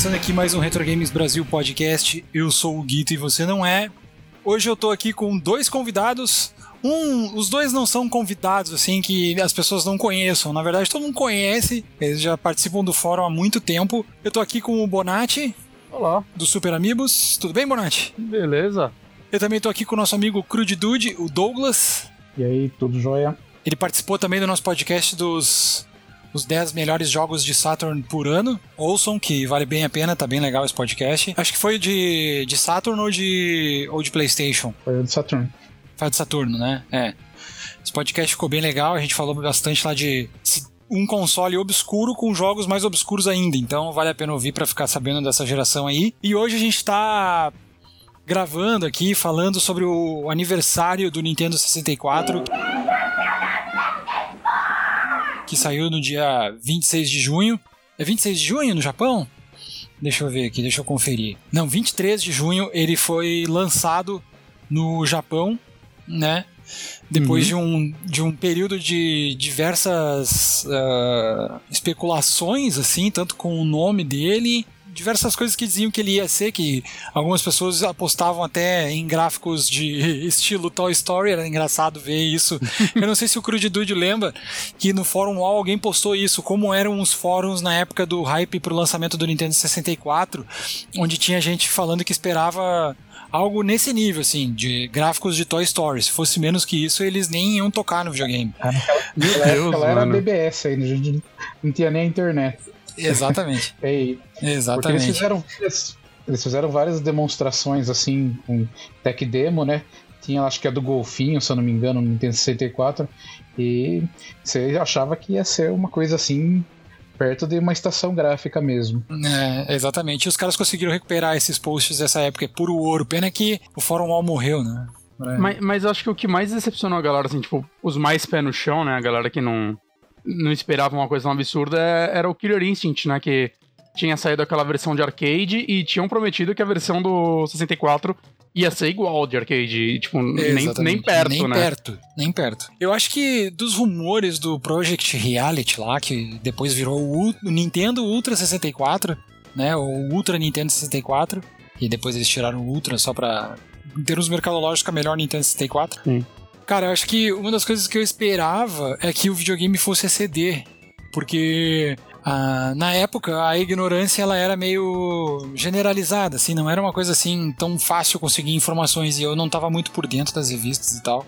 Começando aqui mais um Retro Games Brasil podcast. Eu sou o Guito e você não é. Hoje eu tô aqui com dois convidados. Um, os dois não são convidados assim que as pessoas não conheçam. Na verdade, todo mundo conhece. Eles já participam do fórum há muito tempo. Eu tô aqui com o Bonatti. Olá. Do Super Amigos. Tudo bem, Bonatti? Beleza. Eu também tô aqui com o nosso amigo Crude Dude, o Douglas. E aí, tudo jóia? Ele participou também do nosso podcast dos os 10 melhores jogos de Saturn por ano. Ouçam, que vale bem a pena, tá bem legal esse podcast. Acho que foi de, de Saturn ou de, ou de PlayStation? Foi de Saturn. Foi de Saturno, né? É. Esse podcast ficou bem legal, a gente falou bastante lá de um console obscuro com jogos mais obscuros ainda. Então vale a pena ouvir para ficar sabendo dessa geração aí. E hoje a gente tá gravando aqui falando sobre o aniversário do Nintendo 64 que saiu no dia 26 de junho. É 26 de junho no Japão? Deixa eu ver aqui, deixa eu conferir. Não, 23 de junho ele foi lançado no Japão, né? Depois uhum. de, um, de um período de diversas uh, especulações, assim, tanto com o nome dele diversas coisas que diziam que ele ia ser, que algumas pessoas apostavam até em gráficos de estilo Toy Story, era engraçado ver isso. Eu não sei se o Crude Dude lembra que no Fórum Wall alguém postou isso, como eram os fóruns na época do hype pro lançamento do Nintendo 64, onde tinha gente falando que esperava algo nesse nível, assim, de gráficos de Toy Story. Se fosse menos que isso, eles nem iam tocar no videogame. Meu Deus, ela era BBS ainda, não tinha nem internet. Exatamente. é, Exatamente. Porque eles fizeram, eles fizeram várias demonstrações assim, com tech demo, né? Tinha, acho que é do Golfinho, se eu não me engano, no Nintendo 64. E você achava que ia ser uma coisa assim, perto de uma estação gráfica mesmo. É, exatamente. E os caras conseguiram recuperar esses posts dessa época, é puro ouro. Pena que o Fórum Wall morreu, né? É. Mas, mas acho que o que mais decepcionou a galera, assim, tipo, os mais pé no chão, né? A galera que não, não esperava uma coisa tão absurda é, era o Killer Instinct, né? Que tinha saído aquela versão de arcade e tinham prometido que a versão do 64 ia ser igual de arcade. Tipo, nem, nem perto, nem né? Nem perto, nem perto. Eu acho que dos rumores do Project Reality lá, que depois virou o, Nintendo Ultra 64, né? O Ultra Nintendo 64. E depois eles tiraram o Ultra só pra. Em termos mercadológicos, a melhor Nintendo 64. Sim. Cara, eu acho que uma das coisas que eu esperava é que o videogame fosse CD. Porque ah, na época a ignorância ela era meio generalizada, assim, não era uma coisa assim tão fácil conseguir informações e eu não estava muito por dentro das revistas e tal.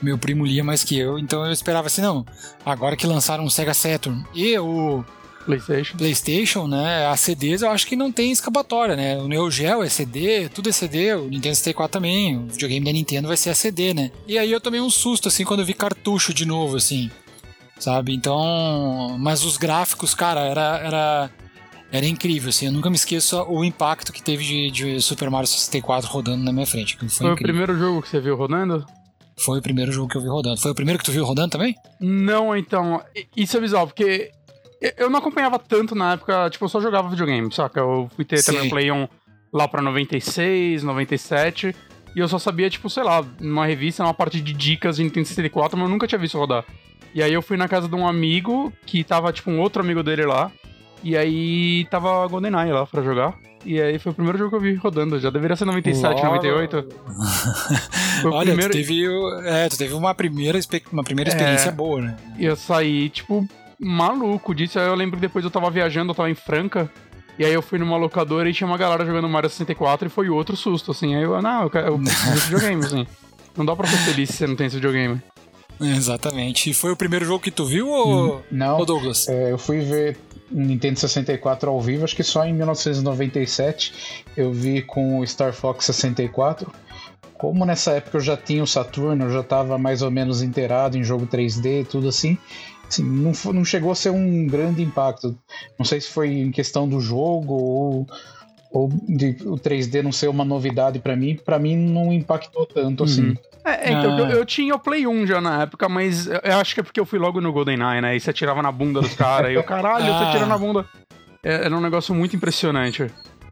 Meu primo lia mais que eu, então eu esperava assim, não, agora que lançaram o Sega Saturn e o PlayStation. PlayStation, né? As CDs eu acho que não tem escapatória, né? O Neo Geo é CD, tudo é CD, o Nintendo 64 também, o videogame da Nintendo vai ser a CD, né? E aí eu tomei um susto, assim, quando eu vi cartucho de novo, assim, sabe? Então, mas os gráficos, cara, era, era, era incrível, assim, eu nunca me esqueço o impacto que teve de, de Super Mario 64 rodando na minha frente. Foi, foi o primeiro jogo que você viu rodando? Foi o primeiro jogo que eu vi rodando. Foi o primeiro que tu viu rodando também? Não, então. Isso é visual, porque eu não acompanhava tanto na época, tipo, eu só jogava videogame, saca? Eu fui ter Sim. também Play 1 lá pra 96, 97, e eu só sabia, tipo, sei lá, numa revista, numa parte de dicas de Nintendo 64, mas eu nunca tinha visto rodar. E aí eu fui na casa de um amigo, que tava, tipo, um outro amigo dele lá, e aí tava GoldenEye lá pra jogar. E aí foi o primeiro jogo que eu vi rodando. Já deveria ser 97, Logo. 98. Olha, primeiro... tu teve, é, tu teve uma primeira, uma primeira experiência é, boa, né? E eu saí, tipo, maluco disso. Aí eu lembro que depois eu tava viajando, eu tava em Franca. E aí eu fui numa locadora e tinha uma galera jogando Mario 64 e foi outro susto, assim. Aí eu, não, eu quero esse videogame, assim. Não dá pra ser feliz se você não tem esse videogame. Exatamente. E foi o primeiro jogo que tu viu ou, hum, não, ou Douglas? É, eu fui ver Nintendo 64 ao vivo, acho que só em 1997 eu vi com o Star Fox 64. Como nessa época eu já tinha o Saturno, eu já estava mais ou menos inteirado em jogo 3D e tudo assim, assim, não, não chegou a ser um grande impacto. Não sei se foi em questão do jogo ou, ou de o 3D não ser uma novidade para mim. Para mim não impactou tanto assim. Uhum. É, é, então, ah. eu, eu, tinha o Play 1 já na época, mas eu acho que é porque eu fui logo no GoldenEye, né? E você atirava na bunda dos caras, e o caralho, ah. você atira na bunda. É, era um negócio muito impressionante.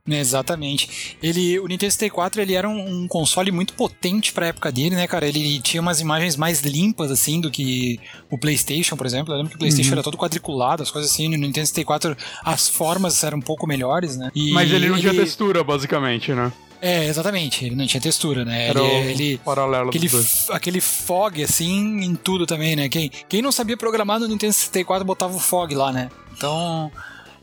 Exatamente. Ele, o Nintendo 64 ele era um, um console muito potente para a época dele, né, cara? Ele tinha umas imagens mais limpas assim do que o PlayStation, por exemplo. Eu lembro que o PlayStation uhum. era todo quadriculado, as coisas assim. No Nintendo 64 as formas eram um pouco melhores, né? E Mas ele não ele... tinha textura, basicamente, né? É, exatamente. Ele não tinha textura, né? Era ele, ele paralelo aquele, aquele fog, assim, em tudo também, né? Quem, quem não sabia programar no Nintendo 64 botava o fog lá, né? Então,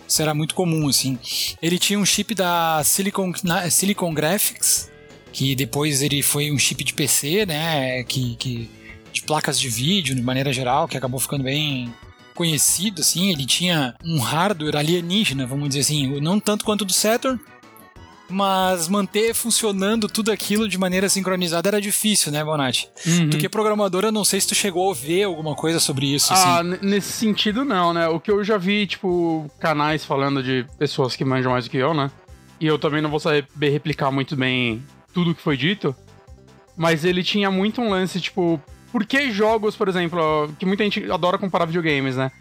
isso era muito comum, assim. Ele tinha um chip da Silicon, Silicon Graphics, que depois ele foi um chip de PC, né? Que, que, de placas de vídeo, de maneira geral, que acabou ficando bem conhecido, assim. Ele tinha um hardware alienígena, vamos dizer assim. Não tanto quanto do Saturn, mas manter funcionando tudo aquilo de maneira sincronizada era difícil, né, Bonatti? Uhum. Tu que é programador, eu não sei se tu chegou a ver alguma coisa sobre isso. Ah, assim. nesse sentido não, né? O que eu já vi, tipo, canais falando de pessoas que manjam mais do que eu, né? E eu também não vou saber replicar muito bem tudo que foi dito, mas ele tinha muito um lance, tipo, por que jogos, por exemplo, que muita gente adora comparar videogames, né?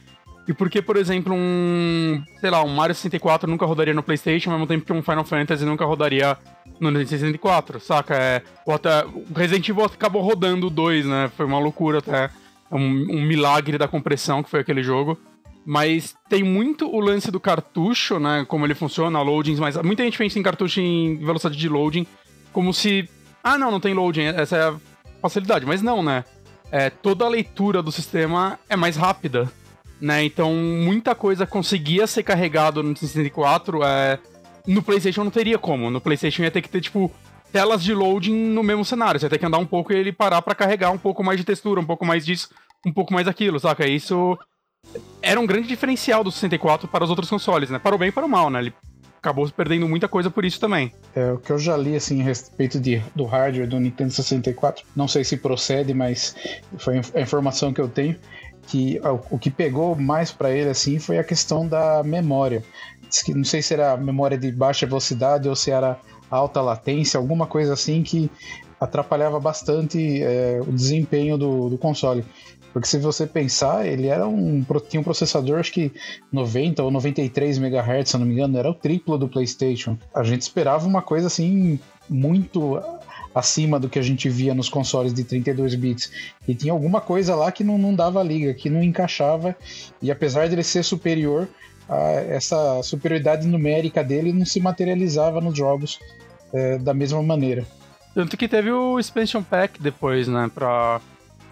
E por que, por exemplo, um, sei lá, um Mario 64 nunca rodaria no PlayStation, ao mesmo tempo que um Final Fantasy nunca rodaria no Nintendo 64, saca? É, o, até, Resident Evil acabou rodando o 2, né? Foi uma loucura até. Um, um milagre da compressão que foi aquele jogo. Mas tem muito o lance do cartucho, né? Como ele funciona, loadings, mas muita gente pensa em cartucho em velocidade de loading como se. Ah, não, não tem loading, essa é a facilidade. Mas não, né? É, toda a leitura do sistema é mais rápida né? Então muita coisa conseguia ser carregado no 64. É... No PlayStation não teria como. No PlayStation ia ter que ter, tipo, telas de loading no mesmo cenário. Você ia ter que andar um pouco e ele parar para carregar um pouco mais de textura, um pouco mais disso, um pouco mais daquilo, saca? Isso era um grande diferencial do 64 para os outros consoles, né? Para o bem e para o mal, né? Ele acabou perdendo muita coisa por isso também. É, o que eu já li, assim, a respeito de, do hardware do Nintendo 64, não sei se procede, mas foi a informação que eu tenho, que o que pegou mais para ele assim foi a questão da memória. Não sei se era memória de baixa velocidade ou se era alta latência, alguma coisa assim que atrapalhava bastante é, o desempenho do, do, console. Porque se você pensar, ele era um tinha um processador acho que 90 ou 93 MHz, se não me engano, era o triplo do PlayStation. A gente esperava uma coisa assim muito acima do que a gente via nos consoles de 32 bits. E tinha alguma coisa lá que não, não dava liga, que não encaixava, e apesar de ele ser superior, a, essa superioridade numérica dele não se materializava nos jogos é, da mesma maneira. Tanto que teve o Expansion Pack depois, né, pra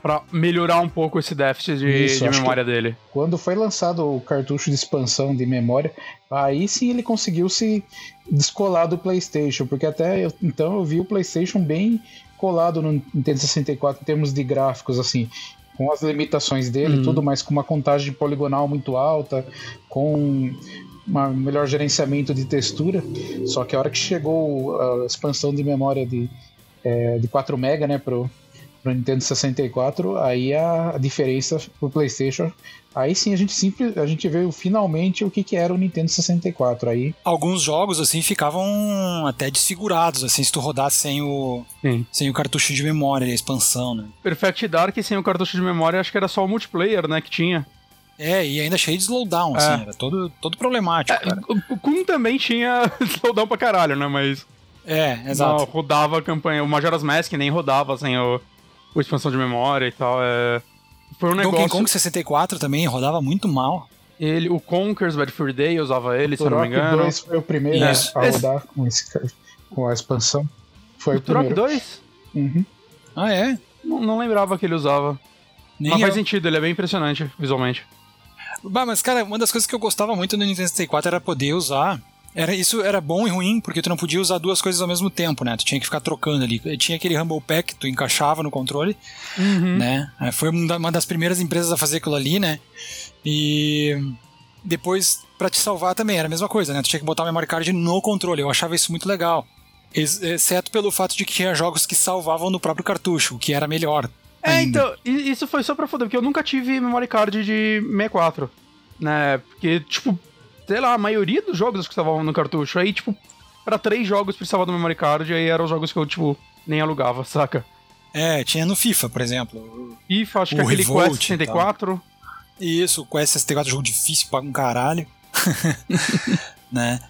para melhorar um pouco esse déficit de, Isso, de memória dele. Quando foi lançado o cartucho de expansão de memória, aí sim ele conseguiu se descolar do PlayStation, porque até eu, então eu vi o PlayStation bem colado no Nintendo 64 em termos de gráficos, assim, com as limitações dele, uhum. tudo, mas com uma contagem poligonal muito alta, com um melhor gerenciamento de textura. Só que a hora que chegou a expansão de memória de, é, de 4 MB né, pro, pro Nintendo 64, aí a, diferença pro PlayStation, aí sim a gente sempre a gente viu finalmente o que, que era o Nintendo 64 aí. Alguns jogos assim ficavam até desfigurados assim se tu rodasse sem o sim. sem o cartucho de memória, a expansão, né? Perfect Dark sem o cartucho de memória, acho que era só o multiplayer, né, que tinha. É, e ainda cheio de slowdown, assim, é. era todo, todo problemático, é, O Kun também tinha slowdown pra caralho, né, mas... É, exato. Não, rodava a campanha, o Majora's Mask nem rodava sem o, o expansão de memória e tal. É... Foi um negócio. Donkey Kong 64 também rodava muito mal. Ele, o Conker's Bad Fur Day usava ele, o se eu não me engano. 2 foi o primeiro a rodar com, esse, com a expansão. Foi o, o Turok 2? Uhum. Ah, é? Não, não, lembrava que ele usava. Nem mas eu. faz sentido, ele é bem impressionante visualmente. Bah, mas cara, uma das coisas que eu gostava muito no Nintendo 64 era poder usar era, isso era bom e ruim, porque tu não podia usar duas coisas ao mesmo tempo, né? Tu tinha que ficar trocando ali. Tinha aquele Rumble Pack que tu encaixava no controle, uhum. né? É, foi uma das primeiras empresas a fazer aquilo ali, né? E depois, para te salvar também, era a mesma coisa, né? Tu tinha que botar o memory card no controle. Eu achava isso muito legal. Exceto pelo fato de que tinha jogos que salvavam no próprio cartucho, o que era melhor. É, ainda. então, isso foi só pra foder, porque eu nunca tive memory card de 64. Né? Porque, tipo, sei lá, a maioria dos jogos que estavam no cartucho. Aí, tipo, para três jogos precisava do memory card, e aí eram os jogos que eu, tipo, nem alugava, saca? É, tinha no FIFA, por exemplo. FIFA, acho o que aquele Revolt, Quest 64. Isso, o Quest 64 é jogo difícil pra um caralho. né?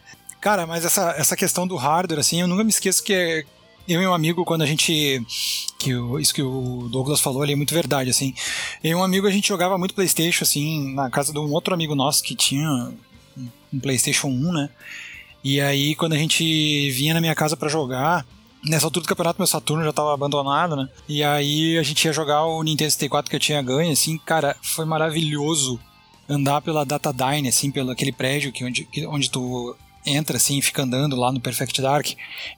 Cara, mas essa, essa questão do hardware, assim, eu nunca me esqueço que eu e um amigo, quando a gente. Que o, isso que o Douglas falou ali é muito verdade, assim. Eu e um amigo, a gente jogava muito PlayStation, assim, na casa de um outro amigo nosso que tinha um PlayStation 1, né? E aí, quando a gente vinha na minha casa para jogar, Nessa altura do campeonato, meu Saturno já tava abandonado, né? E aí a gente ia jogar o Nintendo 64 que eu tinha ganho, assim, cara, foi maravilhoso andar pela Data Dine, assim, pelo aquele prédio que onde, que, onde tu entra assim fica andando lá no Perfect Dark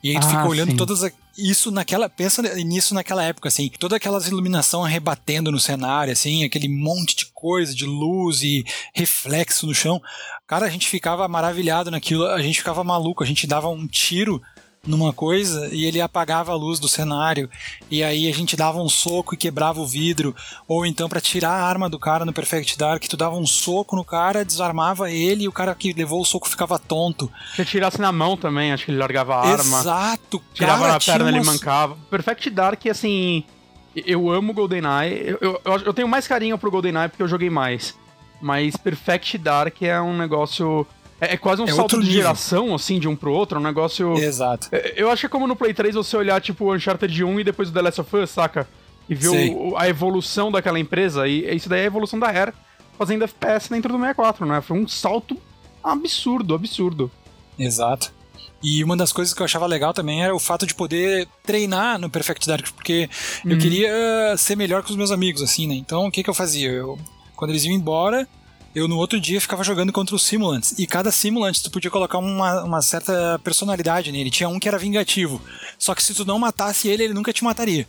e aí tu ah, fica olhando sim. todas a, isso naquela pensa nisso naquela época assim toda aquelas iluminação rebatendo no cenário assim aquele monte de coisa de luz e reflexo no chão cara a gente ficava maravilhado naquilo a gente ficava maluco a gente dava um tiro numa coisa e ele apagava a luz do cenário. E aí a gente dava um soco e quebrava o vidro. Ou então para tirar a arma do cara no Perfect Dark tu dava um soco no cara desarmava ele e o cara que levou o soco ficava tonto. Se tirasse na mão também acho que ele largava a arma. Exato tirava cara, na perna umas... ele mancava. Perfect Dark assim eu amo GoldenEye. Eu, eu, eu tenho mais carinho pro GoldenEye porque eu joguei mais mas Perfect Dark é um negócio é, é quase um é salto de geração, assim, de um pro outro, é um negócio. Exato. É, eu acho que é como no Play 3 você olhar, tipo, o Uncharted 1 e depois o The Last of Us, saca? E ver o, a evolução daquela empresa. E isso daí é a evolução da Rare fazendo FPS dentro do 64, né? Foi um salto absurdo, absurdo. Exato. E uma das coisas que eu achava legal também era o fato de poder treinar no Perfect Dark, porque uhum. eu queria ser melhor que os meus amigos, assim, né? Então o que, que eu fazia? Eu, quando eles iam embora, eu no outro dia ficava jogando contra os simulantes. E cada simulante tu podia colocar uma, uma certa personalidade nele. Tinha um que era vingativo. Só que se tu não matasse ele, ele nunca te mataria.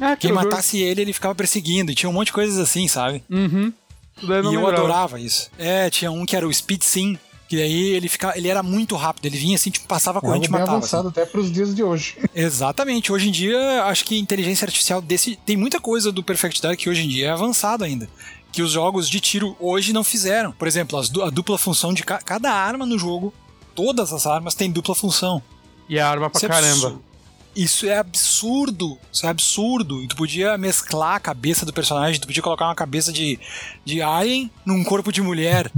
Ah, Quem matasse ele, ele ficava perseguindo. E tinha um monte de coisas assim, sabe? Uhum. E eu lembrava. adorava isso. É, tinha um que era o Speed Sim. Que aí ele, ficava, ele era muito rápido, ele vinha assim, tipo, passava corrente e matava. avançado assim. até pros dias de hoje. Exatamente. Hoje em dia, acho que inteligência artificial desse. Tem muita coisa do Perfect Dark que hoje em dia é avançado ainda que os jogos de tiro hoje não fizeram. Por exemplo, a dupla função de ca cada arma no jogo, todas as armas têm dupla função. E a arma pra Isso é caramba. É isso é absurdo. Isso é absurdo. E tu podia mesclar a cabeça do personagem, tu podia colocar uma cabeça de, de alien num corpo de mulher.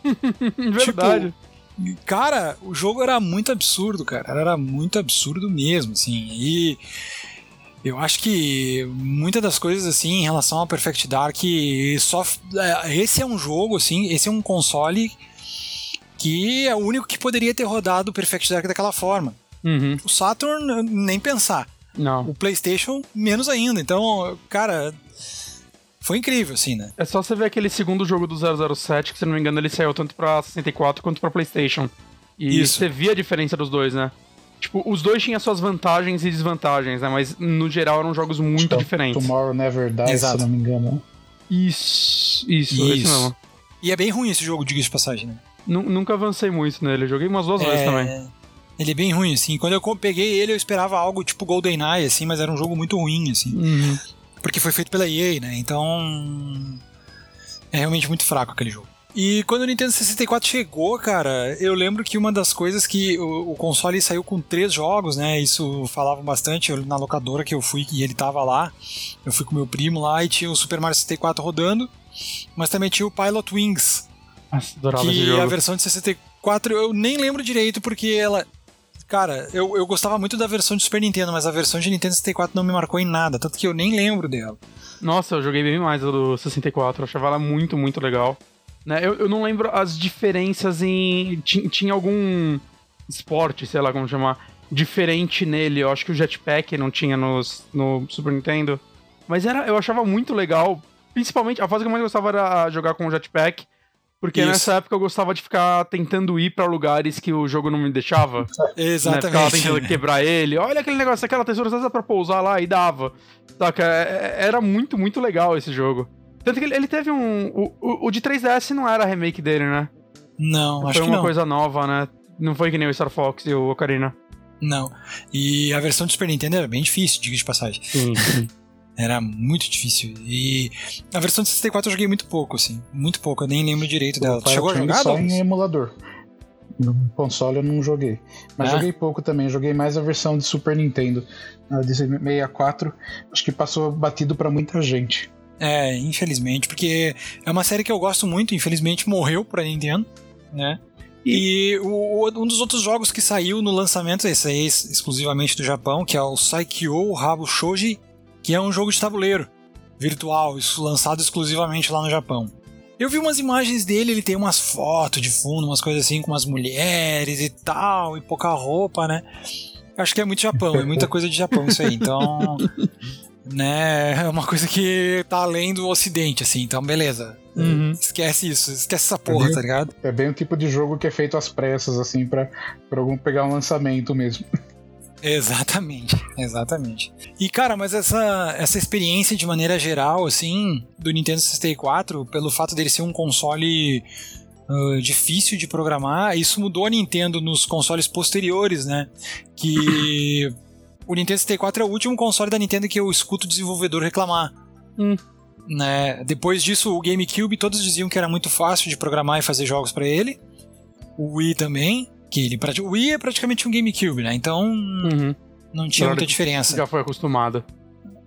Verdade. Tipo, cara, o jogo era muito absurdo, cara. Era muito absurdo mesmo, assim. E eu acho que muitas das coisas assim em relação ao Perfect Dark só é, esse é um jogo assim, esse é um console que é o único que poderia ter rodado o Perfect Dark daquela forma. Uhum. O Saturn nem pensar. Não. O PlayStation menos ainda. Então, cara, foi incrível, assim, né? É só você ver aquele segundo jogo do 007, que se não me engano ele saiu tanto pra 64 quanto pra PlayStation. E Isso. você via a diferença dos dois, né? Tipo, os dois tinham suas vantagens e desvantagens, né? Mas no geral eram jogos muito diferentes. Tomorrow Never Dies, Exato. se não me engano. Isso, isso, isso. isso mesmo. E é bem ruim esse jogo, diga de passagem, né? N nunca avancei muito nele, joguei umas duas é... vezes também. Ele é bem ruim, assim. Quando eu peguei ele, eu esperava algo tipo GoldenEye, assim, mas era um jogo muito ruim, assim. Uhum. Porque foi feito pela EA, né? Então. É realmente muito fraco aquele jogo. E quando o Nintendo 64 chegou, cara, eu lembro que uma das coisas que o, o console saiu com três jogos, né? Isso falava bastante eu, na locadora que eu fui e ele tava lá. Eu fui com meu primo lá e tinha o Super Mario 64 rodando, mas também tinha o Pilot Wings. Nossa, adorava que esse jogo. a versão de 64 eu nem lembro direito porque ela Cara, eu, eu gostava muito da versão de Super Nintendo, mas a versão de Nintendo 64 não me marcou em nada, tanto que eu nem lembro dela. Nossa, eu joguei bem mais a do 64, eu achava ela muito, muito legal. Né? Eu, eu não lembro as diferenças em. Tinha, tinha algum esporte, sei lá como chamar, diferente nele. Eu acho que o Jetpack não tinha nos, no Super Nintendo. Mas era, eu achava muito legal. Principalmente, a fase que eu mais gostava era jogar com o Jetpack. Porque Isso. nessa época eu gostava de ficar tentando ir para lugares que o jogo não me deixava. Exatamente. Né? Ficava tentando quebrar ele. Olha aquele negócio, aquela tesoura, dá pra pousar lá e dava. Saca? É, é, era muito, muito legal esse jogo. Tanto que ele teve um. O, o, o, de 3DS não era remake dele, né? Não, foi acho que não. Foi uma coisa nova, né? Não foi que nem o Star Fox e o Ocarina. Não. E a versão do Super Nintendo era bem difícil, diga de passagem. Sim, sim. Era muito difícil. E a versão de 64 eu joguei muito pouco, assim. Muito pouco, eu nem lembro direito dela. Tu chegou a jogar? Só em emulador. No console eu não joguei. Mas ah. joguei pouco também. Joguei mais a versão de Super Nintendo. A de 64. Acho que passou batido para muita gente. É, infelizmente, porque é uma série que eu gosto muito, infelizmente morreu pra Nintendo, né? E o, um dos outros jogos que saiu no lançamento, esse aí exclusivamente do Japão, que é o Saikyo Rabo Shoji, que é um jogo de tabuleiro virtual, isso lançado exclusivamente lá no Japão. Eu vi umas imagens dele, ele tem umas fotos de fundo, umas coisas assim com umas mulheres e tal, e pouca roupa, né? Acho que é muito Japão, é muita coisa de Japão isso aí. Então, né, é uma coisa que tá além do ocidente, assim, então beleza. Uhum. Esquece isso, esquece essa porra, é bem, tá ligado? É bem o tipo de jogo que é feito às pressas, assim, pra, pra algum pegar um lançamento mesmo. Exatamente, exatamente. E cara, mas essa, essa experiência de maneira geral, assim, do Nintendo 64, pelo fato dele ser um console uh, difícil de programar, isso mudou a Nintendo nos consoles posteriores, né? Que o Nintendo 64 é o último console da Nintendo que eu escuto o desenvolvedor reclamar. Hum. Né? Depois disso, o GameCube, todos diziam que era muito fácil de programar e fazer jogos para ele. O Wii também, que ele o Wii é praticamente um GameCube, né? Então uhum. não tinha muita diferença. Já foi acostumado.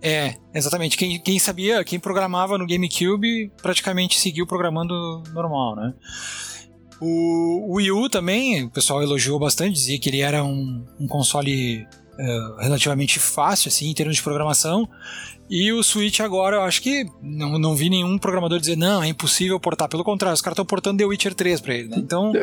É, exatamente. Quem, quem sabia, quem programava no GameCube praticamente seguiu programando normal, né? O, o Wii U também, o pessoal elogiou bastante, dizia que ele era um, um console uh, relativamente fácil, assim, em termos de programação. E o Switch agora, eu acho que não, não vi nenhum programador dizer, não, é impossível portar. Pelo contrário, os caras estão portando The Witcher 3 pra ele, né? Então.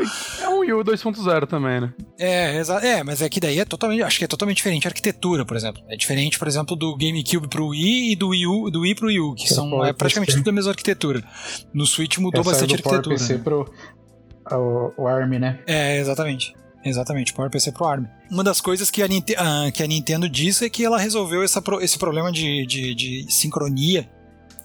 É um Wii U 2.0 também, né? É, é, mas é que daí é totalmente. Acho que é totalmente diferente a arquitetura, por exemplo. É diferente, por exemplo, do GameCube pro Wii e do Wii, U, do Wii pro Wii U, que são é praticamente tudo a mesma arquitetura. No Switch mudou bastante a arquitetura. PC né? pro o, o ARM, né? É, exatamente. Exatamente, PowerPC Pro ARM. Uma das coisas que a, uh, que a Nintendo disse é que ela resolveu essa, esse problema de, de, de, sincronia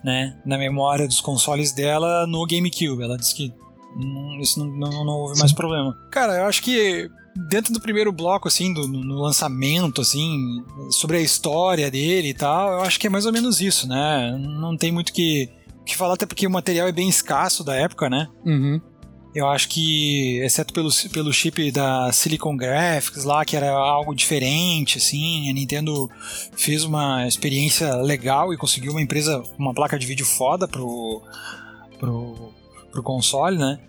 né, na memória dos consoles dela no GameCube. Ela disse que não, isso não, não, não houve mais problema. Cara, eu acho que dentro do primeiro bloco, assim, do, no lançamento, assim, sobre a história dele e tal, eu acho que é mais ou menos isso, né? Não tem muito que, que falar, até porque o material é bem escasso da época, né? Uhum. Eu acho que, exceto pelo, pelo chip da Silicon Graphics lá, que era algo diferente, assim, a Nintendo fez uma experiência legal e conseguiu uma empresa, uma placa de vídeo foda pro, pro, pro console, né?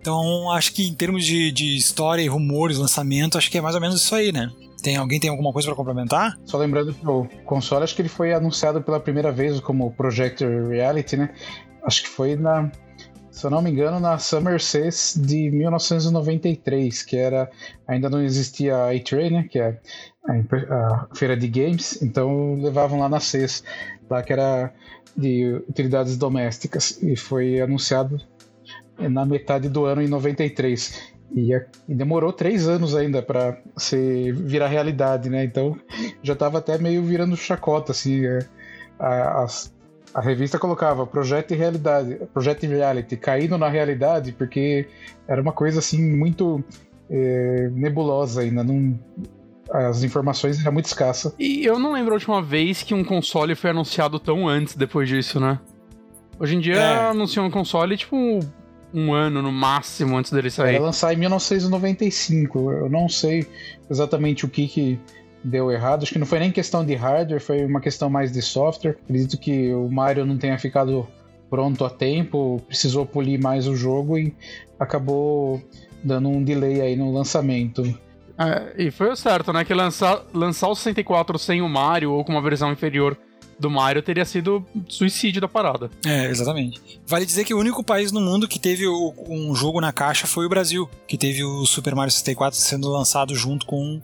Então, acho que em termos de, de história e rumores, lançamento, acho que é mais ou menos isso aí, né? Tem, alguém tem alguma coisa para complementar? Só lembrando que o console, acho que ele foi anunciado pela primeira vez como Projector Reality, né? Acho que foi na se eu não me engano, na Summer CES de 1993, que era ainda não existia a A-Tray, né, que é a, a, feira de games, então levavam lá na CES, lá que era de utilidades domésticas, e foi anunciado na metade do ano em 93. E, e demorou três anos ainda para virar realidade, né? Então já estava até meio virando chacota, assim, é, as, a revista colocava projeto e realidade, projeto e reality, caindo na realidade, porque era uma coisa assim muito é, nebulosa ainda, não, as informações eram muito escassas. E eu não lembro a última vez que um console foi anunciado tão antes depois disso, né? Hoje em dia é. anunciam um console tipo um ano no máximo antes dele sair. Era lançar em 1995. Eu não sei exatamente o que que deu errado. Acho que não foi nem questão de hardware, foi uma questão mais de software. Acredito que o Mario não tenha ficado pronto a tempo, precisou polir mais o jogo e acabou dando um delay aí no lançamento. É, e foi o certo, né? Que lançar, lançar o 64 sem o Mario ou com uma versão inferior do Mario teria sido suicídio da parada. É, exatamente. Vale dizer que o único país no mundo que teve um jogo na caixa foi o Brasil, que teve o Super Mario 64 sendo lançado junto com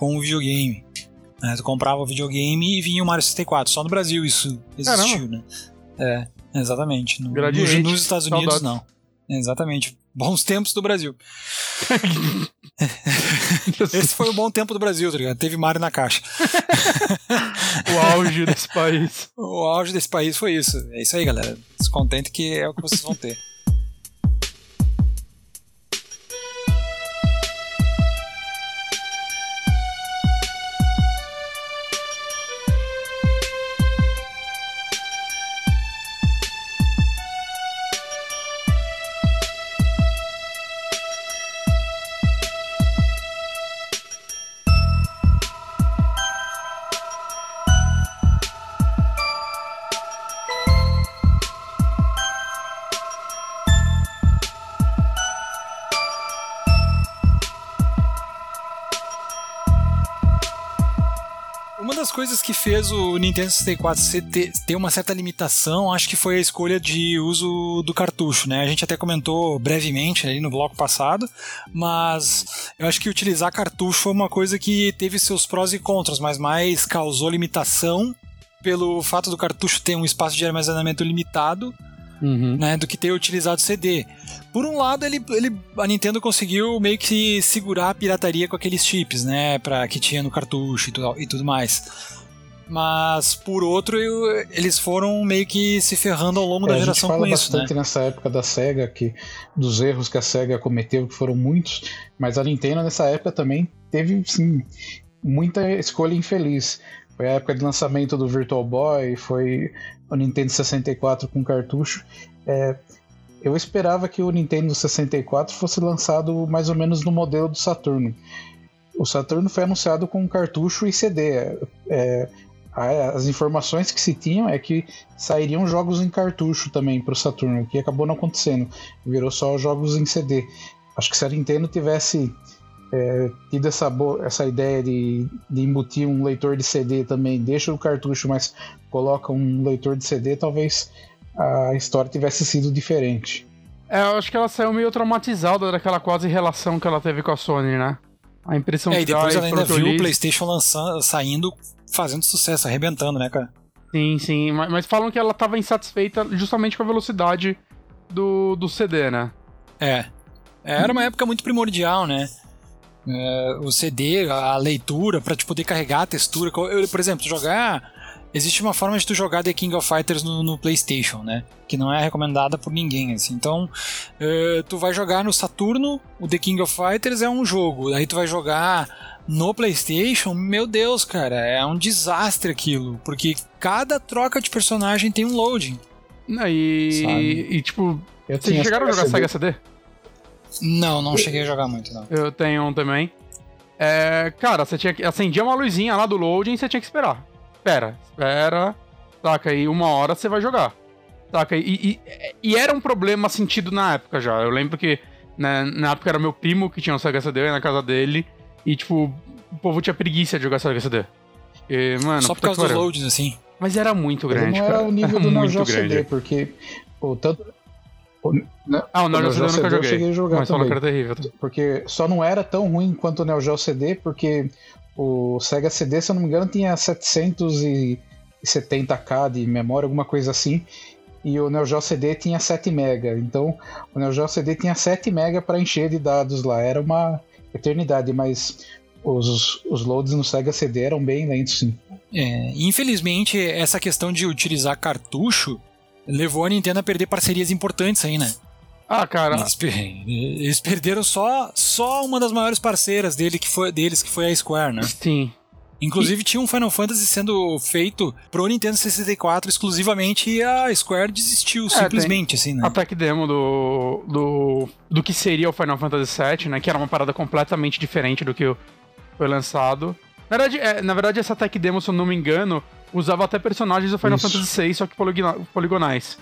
com o videogame. Né? Tu comprava o videogame e vinha o Mario 64. Só no Brasil isso existiu, Caramba. né? É, exatamente. No, nos, nos Estados Unidos, Saudades. não. Exatamente. Bons tempos do Brasil. Esse foi o bom tempo do Brasil, tá ligado? Teve Mario na caixa. o auge desse país. O auge desse país foi isso. É isso aí, galera. Descontente que é o que vocês vão ter. Que fez o Nintendo 64 ter, ter uma certa limitação, acho que foi a escolha de uso do cartucho, né? A gente até comentou brevemente ali no bloco passado, mas eu acho que utilizar cartucho foi uma coisa que teve seus prós e contras, mas mais causou limitação pelo fato do cartucho ter um espaço de armazenamento limitado uhum. né, do que ter utilizado CD. Por um lado, ele, ele, a Nintendo conseguiu meio que segurar a pirataria com aqueles chips, né, pra, que tinha no cartucho e tudo, e tudo mais. Mas, por outro, eu, eles foram meio que se ferrando ao longo é, da geração com isso. A gente fala bastante né? nessa época da SEGA, que, dos erros que a SEGA cometeu, que foram muitos, mas a Nintendo nessa época também teve, sim, muita escolha infeliz. Foi a época de lançamento do Virtual Boy, foi o Nintendo 64 com cartucho. É, eu esperava que o Nintendo 64 fosse lançado mais ou menos no modelo do Saturno. O Saturno foi anunciado com cartucho e CD. É, as informações que se tinham é que sairiam jogos em cartucho também para o Saturno, que acabou não acontecendo. Virou só jogos em CD. Acho que se a Nintendo tivesse é, tido essa, essa ideia de, de embutir um leitor de CD também, deixa o cartucho, mas coloca um leitor de CD, talvez a história tivesse sido diferente. É, eu acho que ela saiu meio traumatizada daquela quase relação que ela teve com a Sony, né? A impressão é, e depois ela ainda viu o PlayStation lançando, saindo, fazendo sucesso, arrebentando, né, cara? Sim, sim, mas, mas falam que ela estava insatisfeita justamente com a velocidade do, do CD, né? É. é. Era uma época muito primordial, né? É, o CD, a leitura, para te poder carregar a textura. Eu, por exemplo, jogar. Existe uma forma de tu jogar The King of Fighters no, no PlayStation, né? Que não é recomendada por ninguém, assim. Então, uh, tu vai jogar no Saturno, o The King of Fighters é um jogo. Aí tu vai jogar no PlayStation, meu Deus, cara, é um desastre aquilo. Porque cada troca de personagem tem um loading. E, e, tipo, vocês chegaram a jogar Sega CD? Não, não cheguei a jogar muito, não. Eu tenho um também. É, cara, você tinha que. Acendia uma luzinha lá do loading e você tinha que esperar. Espera, espera. Saca? E uma hora você vai jogar. Saca? E, e, e, era um problema sentido na época já. Eu lembro que né, na época era meu primo que tinha um Sega CD na casa dele. E, tipo, o povo tinha preguiça de jogar Sega CD. E, mano, Só por causa dos loadings, assim. Mas era muito grande, não cara. era o nível era do Neo Geo CD, porque o, tanto, o, né? Ah, o Neo Geo CD eu nunca joguei. Eu cheguei a jogar mas também. Que era terrível. Porque só não era tão ruim quanto o Neo Geo CD, porque o Sega CD, se eu não me engano, tinha 770k de memória, alguma coisa assim. E o Neo Geo CD tinha 7 MB. Então, o Neo Geo CD tinha 7 MB para encher de dados lá. Era uma eternidade, mas os, os loads no Sega CD eram bem lentos, sim. É, infelizmente, essa questão de utilizar cartucho levou a Nintendo a perder parcerias importantes aí, né? Ah, cara. Eles, eles, perderam só, só uma das maiores parceiras dele, que foi, deles, que foi a Square, né? Sim. Inclusive e... tinha um Final Fantasy sendo feito pro Nintendo 64 exclusivamente e a Square desistiu é, simplesmente, assim, né? A tech demo do, do, do que seria o Final Fantasy VII, né? Que era uma parada completamente diferente do que foi lançado. Na verdade, é, na verdade, essa tech demo, se eu não me engano, usava até personagens do Final Isso. Fantasy VI, só que poligonais.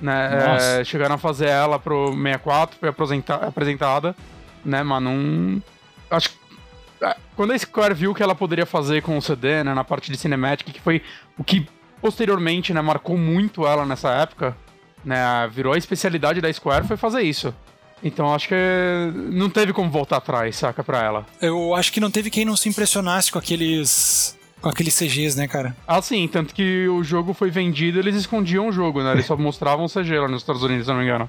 Né? É, chegaram a fazer ela pro 64, foi apresentada, né? Mas não. Acho que. É, quando a Square viu que ela poderia fazer com o CD, né, na parte de cinematic, que foi o que posteriormente, né, marcou muito ela nessa época, né, virou a especialidade da Square, foi fazer isso. Então acho que não teve como voltar atrás, saca, pra ela. Eu acho que não teve quem não se impressionasse com aqueles com aqueles CGs, né, cara? Ah, sim, tanto que o jogo foi vendido, eles escondiam o jogo, né? Eles só mostravam o CG lá nos Estados Unidos, se não me engano.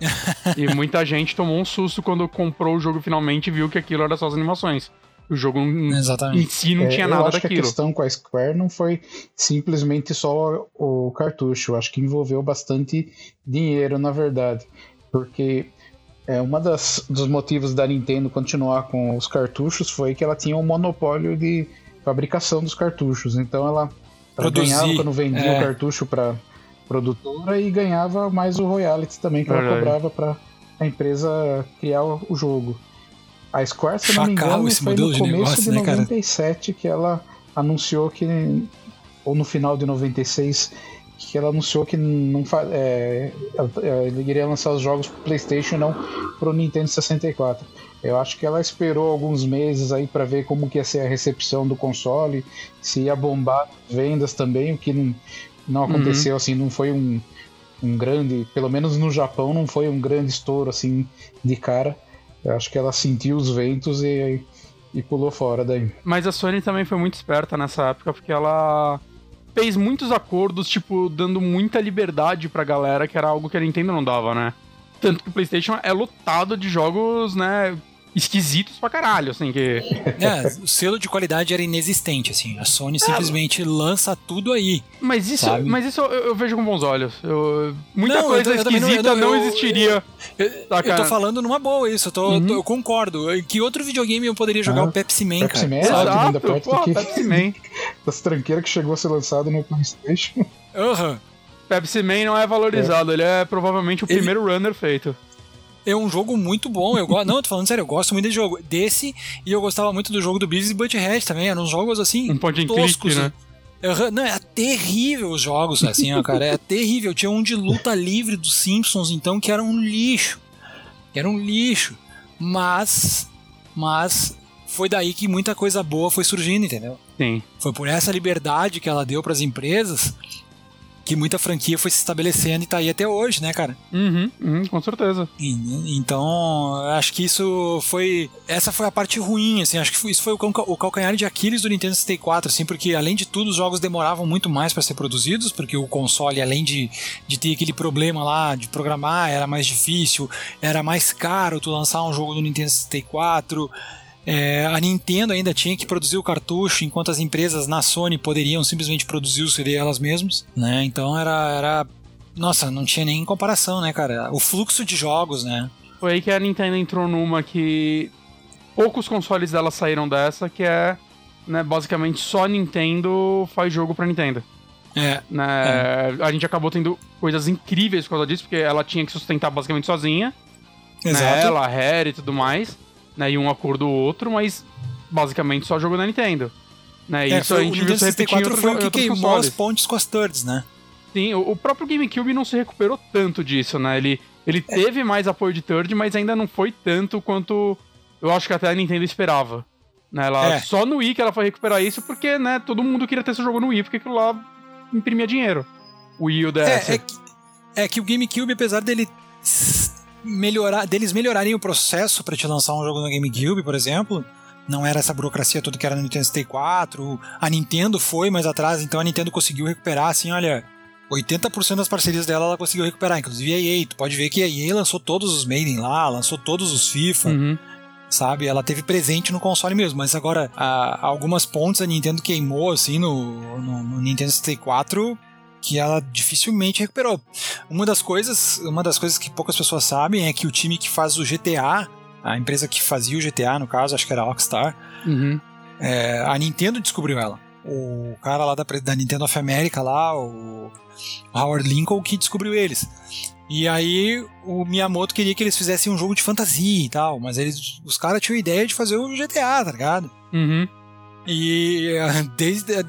e muita gente tomou um susto quando comprou o jogo finalmente e viu que aquilo era só as animações. O jogo Exatamente. em si não é, tinha nada eu acho daquilo. Que a questão com a Square não foi simplesmente só o cartucho. Eu acho que envolveu bastante dinheiro, na verdade. Porque é, uma das dos motivos da Nintendo continuar com os cartuchos foi que ela tinha um monopólio de fabricação dos cartuchos. Então ela, ela ganhava quando vendia é. o cartucho para produtora e ganhava mais o royalties também que ela cobrava para a empresa criar o jogo. A Square, se não me engano, foi no começo de, negócio, de 97 né, que ela anunciou que ou no final de 96 que ela anunciou que não é, ele iria lançar os jogos pro PlayStation não pro Nintendo 64. Eu acho que ela esperou alguns meses aí para ver como que ia ser a recepção do console, se ia bombar vendas também, o que não, não uhum. aconteceu uhum. assim, não foi um, um grande, pelo menos no Japão não foi um grande estouro assim de cara. Eu acho que ela sentiu os ventos e, e pulou fora daí. Mas a Sony também foi muito esperta nessa época porque ela fez muitos acordos, tipo, dando muita liberdade pra galera, que era algo que a Nintendo não dava, né? Tanto que o PlayStation é lotado de jogos, né? Esquisitos pra caralho, assim, que... É, o selo de qualidade era inexistente, assim, a Sony é. simplesmente lança tudo aí. Mas isso, mas isso eu, eu, vejo com bons olhos. Eu, muita não, coisa eu, esquisita não, não, existiria. Eu, eu, tô falando numa boa isso, eu, tô, uhum. tô, eu concordo. Que outro videogame eu poderia jogar ah, o Pepsi Man, Pepsi Man, é Exato, porra, que... Pepsi Man. das tranqueiras que chegou a ser lançado no Playstation. Aham. Uhum. Pepsi Man não é valorizado, é. ele é provavelmente o ele... primeiro runner feito é um jogo muito bom. Eu gosto, não, tô falando sério, eu gosto muito desse jogo. Desse, e eu gostava muito do jogo do Beavis e Butthead também. Eram jogos assim. Um ponto toscos, né? Não, é terrível os jogos, assim, ó, cara. É terrível. Tinha um de luta livre dos Simpsons, então, que era um lixo. Era um lixo. Mas. Mas. Foi daí que muita coisa boa foi surgindo, entendeu? Sim. Foi por essa liberdade que ela deu para as empresas que muita franquia foi se estabelecendo e tá aí até hoje, né, cara? Uhum, uhum com certeza. E, então, acho que isso foi. Essa foi a parte ruim, assim. Acho que isso foi o calcanhar de Aquiles do Nintendo 64, assim, porque além de tudo, os jogos demoravam muito mais para ser produzidos, porque o console, além de, de ter aquele problema lá de programar, era mais difícil, era mais caro tu lançar um jogo do Nintendo 64. É, a Nintendo ainda tinha que produzir o cartucho, enquanto as empresas na Sony poderiam simplesmente produzir o CD elas mesmas, né? Então era, era. Nossa, não tinha nem comparação, né, cara? O fluxo de jogos, né? Foi aí que a Nintendo entrou numa que. Poucos consoles dela saíram dessa, que é. Né, basicamente só Nintendo faz jogo pra Nintendo. É, né? é. A gente acabou tendo coisas incríveis por causa disso, porque ela tinha que sustentar basicamente sozinha. Né? Exato. Né? Ela, Harry e tudo mais né, e um acordo ou outro, mas basicamente só jogo da Nintendo. Né? É, isso a gente viu se repetir outros, foi o que queimou consoles. as pontes com as thirds, né? Sim, o, o, próprio GameCube não se recuperou tanto disso, né? Ele, ele é. teve mais apoio de third, mas ainda não foi tanto quanto eu acho que até a Nintendo esperava. Né? Ela, é. Só no Wii que ela foi recuperar isso, porque né, todo mundo queria ter seu jogo no Wii, porque aquilo lá imprimia dinheiro. O Wii e o DS. É, é, que, é que o GameCube, apesar dele melhorar, deles melhorarem o processo para te lançar um jogo no GameCube, por exemplo. Não era essa burocracia toda que era no Nintendo 64. A Nintendo foi mais atrás, então a Nintendo conseguiu recuperar, assim, olha, 80% das parcerias dela ela conseguiu recuperar, inclusive a EA. Tu pode ver que a EA lançou todos os Maiden lá, lançou todos os FIFA. Uhum. Sabe, ela teve presente no console mesmo, mas agora a, algumas pontes a Nintendo queimou assim no, no, no Nintendo 64 que ela dificilmente recuperou. Uma das coisas, uma das coisas que poucas pessoas sabem é que o time que faz o GTA, a empresa que fazia o GTA, no caso, acho que era a Rockstar, uhum. é, a Nintendo descobriu ela. O cara lá da, da Nintendo of America, lá, o Howard Lincoln, que descobriu eles. E aí o Miyamoto queria que eles fizessem um jogo de fantasia e tal, mas eles, os caras tinham a ideia de fazer o GTA, tá ligado? Uhum. E desde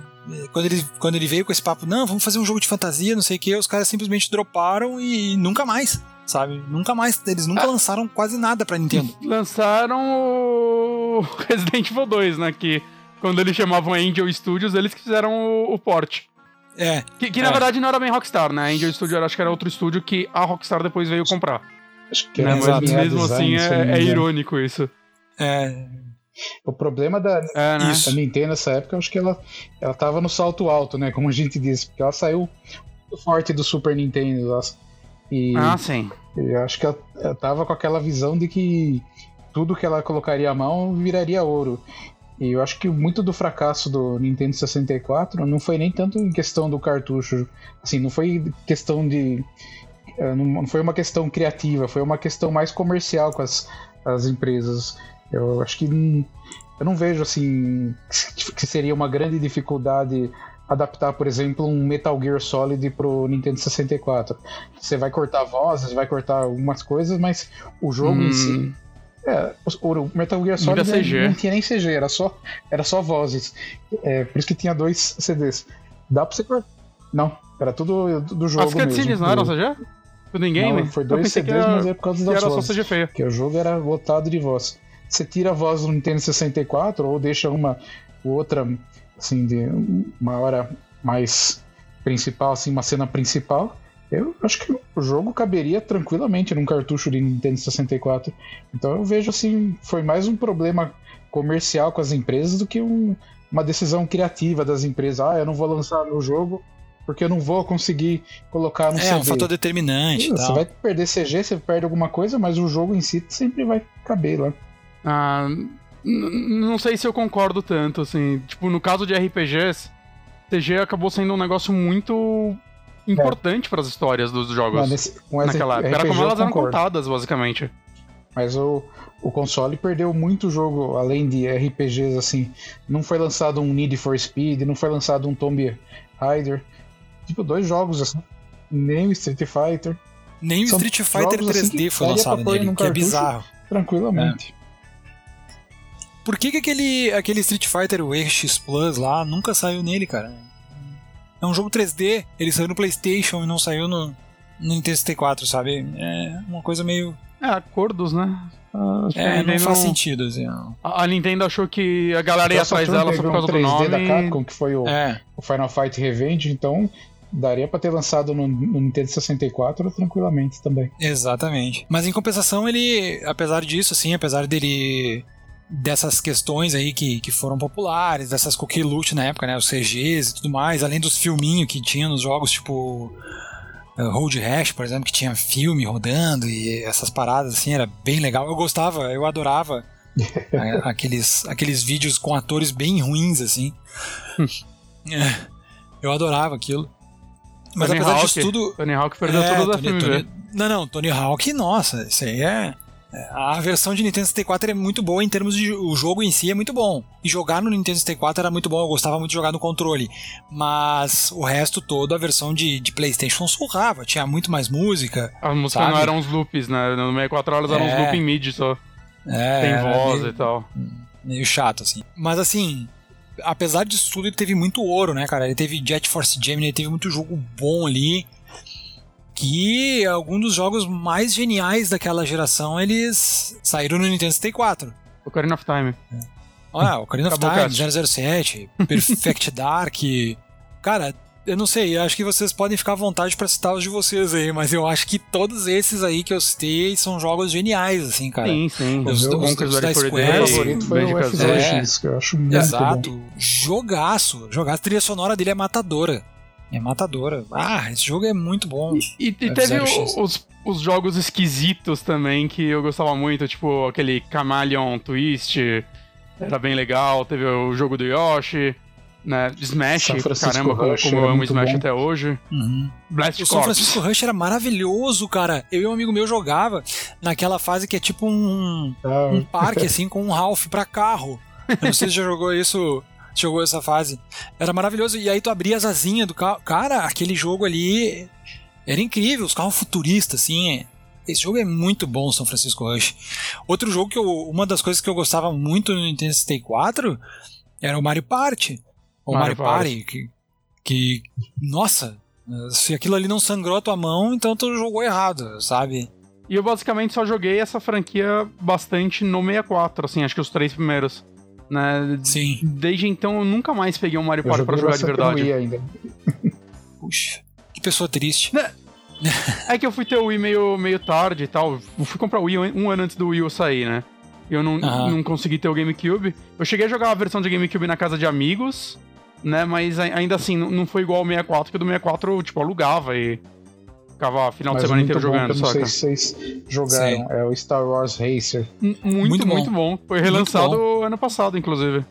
quando ele, quando ele veio com esse papo, não, vamos fazer um jogo de fantasia, não sei o que, os caras simplesmente droparam e nunca mais, sabe? Nunca mais, eles nunca ah. lançaram quase nada pra Nintendo. Lançaram o Resident Evil 2, né? Que quando eles chamavam Angel Studios, eles que fizeram o, o port. É. Que, que é. na verdade não era bem Rockstar, né? Angel Studio acho que era outro estúdio que a Rockstar depois veio comprar. Acho que né? Mas mesmo assim é, é irônico isso. É, o problema da, é, né? da Nintendo nessa época, eu acho que ela, ela tava no salto alto, né? Como a gente disse, porque ela saiu muito forte do Super Nintendo. Ela, e, ah, sim. Eu acho que ela, ela tava com aquela visão de que tudo que ela colocaria a mão viraria ouro. E eu acho que muito do fracasso do Nintendo 64 não foi nem tanto em questão do cartucho, assim, não foi questão de. Eh, não foi uma questão criativa, foi uma questão mais comercial com as, as empresas. Eu acho que eu não vejo assim que seria uma grande dificuldade adaptar, por exemplo, um Metal Gear Solid pro Nintendo 64. Você vai cortar vozes, vai cortar algumas coisas, mas o jogo hum. em si. Hum. É, o Metal Gear Solid não, não, tinha nem CG, era só, era só vozes. É, por isso que tinha dois CDs. Dá pra você cortar. Não, era tudo do jogo. As cutscenes não eram CG? Tudo ninguém, Não, foi dois CDs, era, mas é por causa das vozes. Porque o jogo era lotado de voz. Você tira a voz do Nintendo 64 ou deixa uma outra, assim, de uma hora mais principal, assim, uma cena principal. Eu acho que o jogo caberia tranquilamente num cartucho de Nintendo 64. Então eu vejo assim, foi mais um problema comercial com as empresas do que um, uma decisão criativa das empresas. Ah, eu não vou lançar meu jogo porque eu não vou conseguir colocar no é, CD. É um fator determinante. Você vai perder CG, você perde alguma coisa, mas o jogo em si sempre vai caber lá. Ah, não sei se eu concordo tanto, assim. Tipo, no caso de RPGs, CG acabou sendo um negócio muito importante é. para as histórias dos jogos nesse, naquela época. Era como elas eram contadas, basicamente. Mas o, o console perdeu muito jogo, além de RPGs, assim. Não foi lançado um Need for Speed, não foi lançado um Tomb Raider. Tipo, dois jogos, assim. Nem o Street Fighter. Nem o Street Fighter 3D assim, foi lançado nele, que é bizarro. Tranquilamente. É. Por que, que aquele, aquele Street Fighter X Plus lá nunca saiu nele, cara? É um jogo 3D, ele saiu no PlayStation e não saiu no, no Nintendo 64, sabe? É uma coisa meio. É, acordos, né? Ah, é, não faz sentido, assim. Não. A, Nintendo achou que a galera ia atrás dela só por causa um 3D do nome. da Capcom, que foi o, é. o Final Fight Revenge, então daria para ter lançado no, no, Nintendo 64 tranquilamente também. Exatamente. Mas em compensação, ele, apesar disso, assim, apesar dele dessas questões aí que, que foram populares, dessas loot na época, né, os CGs e tudo mais, além dos filminhos que tinha nos jogos, tipo uh, Road Rash, por exemplo, que tinha filme rodando e essas paradas assim, era bem legal. Eu gostava, eu adorava é, aqueles, aqueles vídeos com atores bem ruins assim. é, eu adorava aquilo. Mas Tony apesar Hawk, disso tudo. Tony Hawk perdeu é, tudo da Tony, Tony, Não, não, Tony Hawk, nossa, isso aí é. É a versão de Nintendo 64 é muito boa em termos de. O jogo em si é muito bom. E jogar no Nintendo 64 era muito bom, eu gostava muito de jogar no controle. Mas o resto todo, a versão de, de PlayStation surrava, tinha muito mais música. As músicas não eram uns loops, né? No 64 horas eram é. uns looping mid só. É. Tem voz meio, e tal. Meio chato, assim. Mas assim, apesar disso tudo, ele teve muito ouro, né, cara? Ele teve Jet Force Gemini, ele teve muito jogo bom ali. Que alguns dos jogos mais geniais daquela geração eles saíram no Nintendo 64. Ocarina of Time. É. Ah, Ocarina of Time, 007, Perfect Dark. Cara, eu não sei, acho que vocês podem ficar à vontade para citar os de vocês aí, mas eu acho que todos esses aí que eu citei são jogos geniais, assim, cara. Sim, sim. Os, os, os, os da Square. O favorito foi o F2X, que eu acho muito Exato. Bom. Jogaço. Jogar a trilha sonora dele é matadora. É matadora. Ah, esse jogo é muito bom. E, e, e teve os, os jogos esquisitos também que eu gostava muito, tipo aquele Chameleon Twist, era bem legal. Teve o jogo do Yoshi né? Smash, caramba, como, como eu amo Smash bom. até hoje. Uhum. Blast o São Francisco Rush era maravilhoso, cara. Eu e um amigo meu jogava naquela fase que é tipo um, ah. um parque, assim, com um Ralph pra carro. Eu não sei se já jogou isso jogou essa fase. Era maravilhoso. E aí tu abria as asinhas do carro. Cara, aquele jogo ali era incrível. Os carros futuristas, assim. Esse jogo é muito bom, São Francisco Rush. Outro jogo que eu. Uma das coisas que eu gostava muito no Nintendo 64 era o Mario Party. Ou Mario, Mario Party, que, que. Nossa, se aquilo ali não sangrou a tua mão, então tu jogou errado, sabe? E eu basicamente só joguei essa franquia bastante no 64, assim, acho que os três primeiros. Né? Sim. Desde então eu nunca mais peguei um Mario Party pra jogar de verdade. Ainda. Puxa, que pessoa triste. Né? é que eu fui ter o Wii meio, meio tarde e tal. Eu fui comprar o Wii um ano antes do Wii sair, né? Eu não, não consegui ter o GameCube. Eu cheguei a jogar a versão de GameCube na casa de amigos né? Mas ainda assim, não foi igual ao 64, porque do 64 eu, tipo, alugava e ficava final de semana inteiro jogando, só. Não sei se vocês jogaram, Sim. é o Star Wars Racer. Muito, muito, muito bom. bom. Foi relançado bom. ano passado, inclusive.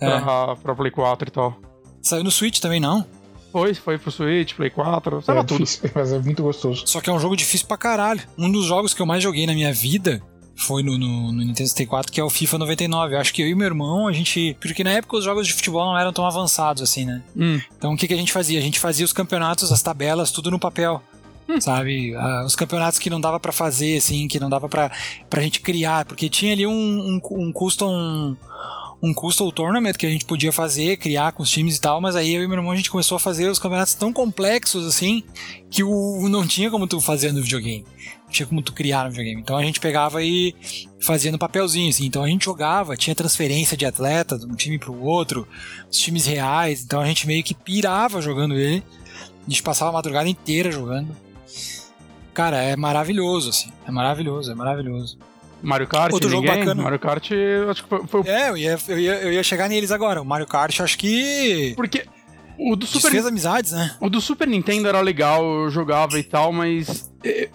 É. Pra, pra Play 4 e tal. Saiu no Switch também, não? Foi, foi pro Switch, Play 4, saiu é, tudo. Difícil, mas é muito gostoso. Só que é um jogo difícil pra caralho. Um dos jogos que eu mais joguei na minha vida foi no, no, no, Nintendo 64, que é o FIFA 99. Eu acho que eu e meu irmão, a gente. Porque na época os jogos de futebol não eram tão avançados assim, né? Hum. Então o que, que a gente fazia? A gente fazia os campeonatos, as tabelas, tudo no papel. Hum. Sabe? Ah, os campeonatos que não dava para fazer, assim, que não dava pra, pra gente criar, porque tinha ali um, um, um custom. um Coastal Tournament que a gente podia fazer, criar com os times e tal, mas aí eu e meu irmão a gente começou a fazer os campeonatos tão complexos assim que o não tinha como tu fazer no videogame. Não tinha como tu criar no videogame. Então a gente pegava e fazia no papelzinho, assim. Então a gente jogava, tinha transferência de atleta de um time pro outro, os times reais. Então a gente meio que pirava jogando ele. A gente passava a madrugada inteira jogando. Cara, é maravilhoso, assim. É maravilhoso, é maravilhoso. Mario Kart, Outro jogo ninguém? bacana. Mario Kart, acho que foi, foi o- É, eu ia, eu, ia, eu ia chegar neles agora. O Mario Kart, acho que. Porque o do Super, Desfez amizades, né? o do Super Nintendo era legal, eu jogava e tal, mas... eh,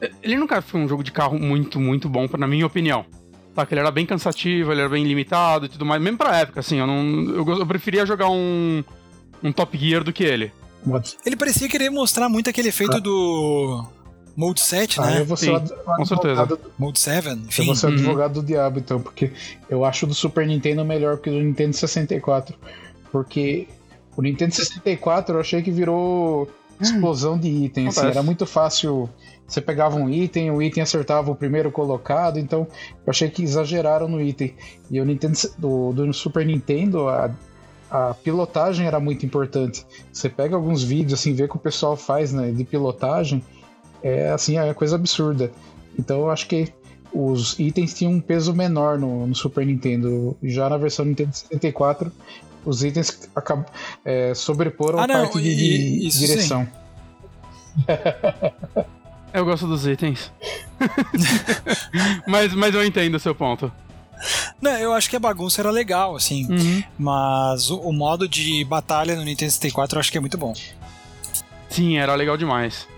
eh, Ele nunca foi um jogo de carro muito, muito bom, na minha opinião. Tá, que ele era bem cansativo, ele era bem limitado e tudo mais. Mesmo pra época, assim, eu não... Eu, eu preferia jogar um... Um Top Gear do que ele. Ele parecia querer mostrar muito aquele efeito do. Mode 7, Ah, né? eu vou ser Sim, com certeza. Mode 7, Eu enfim. vou ser o Uhum. advogado do diabo, então, porque eu acho o do Super Nintendo melhor que o do Nintendo 64. Porque o Nintendo 64 eu achei que virou explosão de itens. Assim, era muito fácil. Você pegava um item, o item acertava o primeiro colocado, então eu achei que exageraram no item. E o Nintendo do, do Super Nintendo, a, a pilotagem era muito importante. Você pega alguns vídeos, assim, vê o que o pessoal faz né, de pilotagem, é assim, é coisa absurda. Então eu acho que os itens tinham um peso menor no, no Super Nintendo. Já na versão Nintendo 64, os itens acab é, sobreporam Ah, a não, parte de, e- de isso direção. Eu gosto dos itens. mas, mas eu entendo o seu ponto. Não, eu acho que a bagunça era legal, assim. Uhum. Mas o, o modo de batalha no Nintendo 64 eu acho que é muito bom. Sim, era legal demais.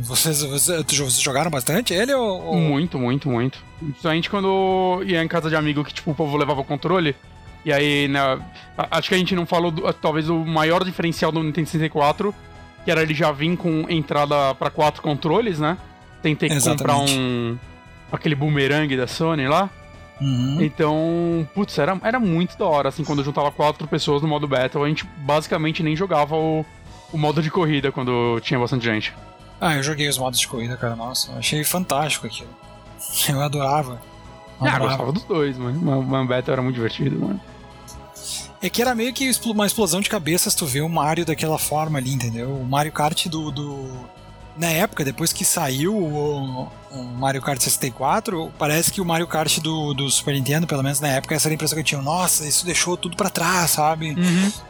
Vocês, vocês, vocês jogaram bastante ele ou. Muito, muito, muito. Principalmente quando ia em casa de amigo que, tipo, o povo levava o controle. E aí, né, acho que a gente não falou, do- talvez, o maior diferencial do Nintendo 64, que era ele já vir com entrada pra quatro controles, né? Tentei comprar Exatamente. um... aquele boomerang da Sony lá. Uhum. Então, putz, era, era muito da hora, assim, quando eu juntava quatro pessoas no modo Battle, a gente basicamente nem jogava o, o modo de corrida quando tinha bastante gente. Ah, eu joguei os modos de corrida, cara. Nossa, achei fantástico aquilo. Eu adorava. Ah, eu Adorava. gostava dos dois, mano. O Battle era muito divertido, mano. É que era meio que uma explosão de cabeças tu vê o Mario daquela forma ali, entendeu? O Mario Kart do. do- Na época, depois que saiu o, o Mario Kart 64, parece que o Mario Kart do, do Super Nintendo, pelo menos na época, essa era a impressão que eu tinha. Nossa, isso deixou tudo pra trás, sabe?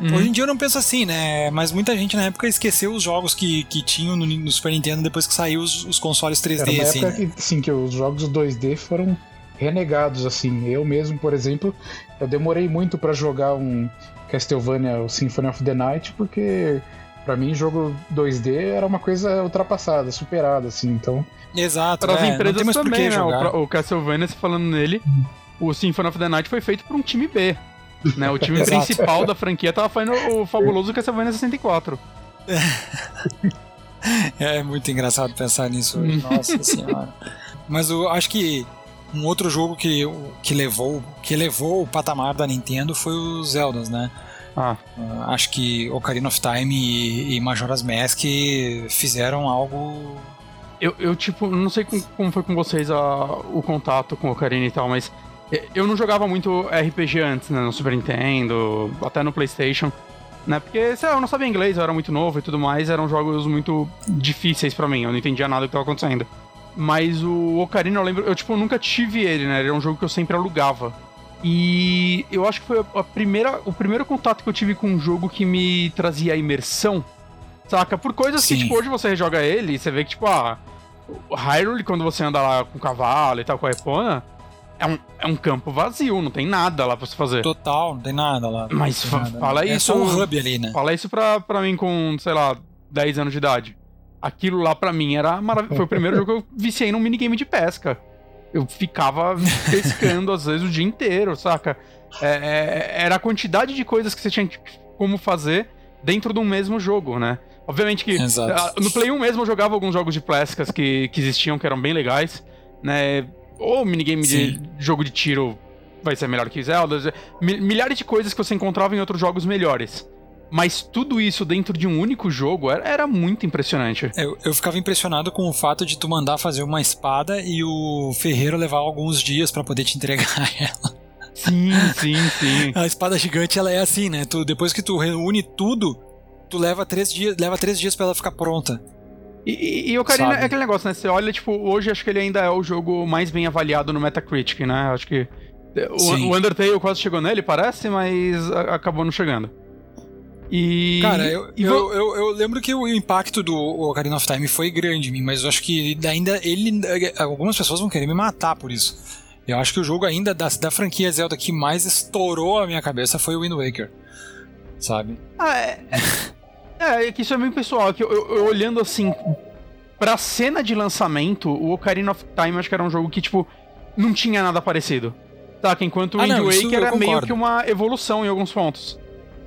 Uhum, Hoje em dia eu não penso assim, né? Mas muita gente na época esqueceu os jogos que, que tinham no, no Super Nintendo depois que saiu os, os consoles 3D, Era uma assim. época né? que, assim, que os jogos 2D foram renegados, assim. Eu mesmo, por exemplo, eu demorei muito pra jogar um Castlevania, o Symphony of the Night, porque pra mim jogo 2D era uma coisa ultrapassada, superada, assim. Então, Exato, Para as é, empresas também, né? O, o Castlevania, falando nele, o Symphony of the Night foi feito por um time B. Né? O time principal da franquia tava fazendo o fabuloso Castlevania 64. É muito engraçado pensar nisso hoje, Hum. nossa senhora. Mas eu acho que um outro jogo que, que levou que levou o patamar da Nintendo foi os Zeldas, né? Ah, Uh, acho que Ocarina of Time e, e Majora's Mask fizeram algo. eu, eu tipo, não sei com- como foi com vocês a- o contato com o Ocarina e tal, mas e- eu não jogava muito RPG antes, né? No Super Nintendo, até no PlayStation. Né? Porque, sei lá, eu não sabia inglês, eu era muito novo e tudo mais, eram jogos muito difíceis pra mim, eu não entendia nada do que tava acontecendo. Mas o Ocarina, eu lembro, eu tipo, nunca tive ele, né? Ele era um jogo que eu sempre alugava. E eu acho que foi a primeira, o primeiro contato que eu tive com um jogo que me trazia imersão, saca? Por coisas que, Sim. tipo, hoje você joga ele e você vê que, tipo, ah, o Hyrule, quando você anda lá com o cavalo e tal, com a Epona, é um, é um campo vazio, não tem nada lá pra você fazer. Total, não tem nada lá. Mas fa- nada. fala é isso- só um hub ali, né? Fala isso pra, pra mim com, sei lá, 10 anos de idade. Aquilo lá pra mim era maravilhoso. Foi o primeiro jogo que eu viciei num minigame de pesca. Eu ficava pescando às vezes o dia inteiro, saca? É, é, era a quantidade de coisas que você tinha como fazer dentro de um mesmo jogo, né? Obviamente que Exato. ah, no Play 1 mesmo eu jogava alguns jogos de pescas que, que existiam, que eram bem legais, né? Ou minigame de Sim. jogo de tiro vai ser melhor que Zelda. Mi- Milhares de coisas que você encontrava em outros jogos melhores. Mas tudo isso dentro de um único jogo era, era muito impressionante. Eu, eu ficava impressionado com o fato de tu mandar fazer uma espada e o ferreiro levar alguns dias pra poder te entregar ela. Sim, sim, sim. A espada gigante, ela é assim, né? Tu, depois que tu reúne tudo, tu leva três dias, leva três dias para ela ficar pronta. E, e, e o Ocarina Sabe? é aquele negócio, né? Você olha, tipo, hoje acho que ele ainda é o jogo mais bem avaliado no Metacritic, né? Acho que o, o Undertale quase chegou nele, parece, mas acabou não chegando. E. Cara, eu, e eu, eu, eu, lembro que o impacto do Ocarina of Time foi grande em mim, mas eu acho que ainda ele. Algumas pessoas vão querer me matar por isso. Eu acho que o jogo ainda da, da franquia Zelda que mais estourou a minha cabeça foi o Wind Waker. Sabe? Ah, é. é, é que isso é bem pessoal. Que eu, eu, olhando assim. Pra cena de lançamento, o Ocarina of Time acho que era um jogo que, tipo, não tinha nada parecido. Tá, que enquanto o ah, Wind não, Waker era meio que uma evolução em alguns pontos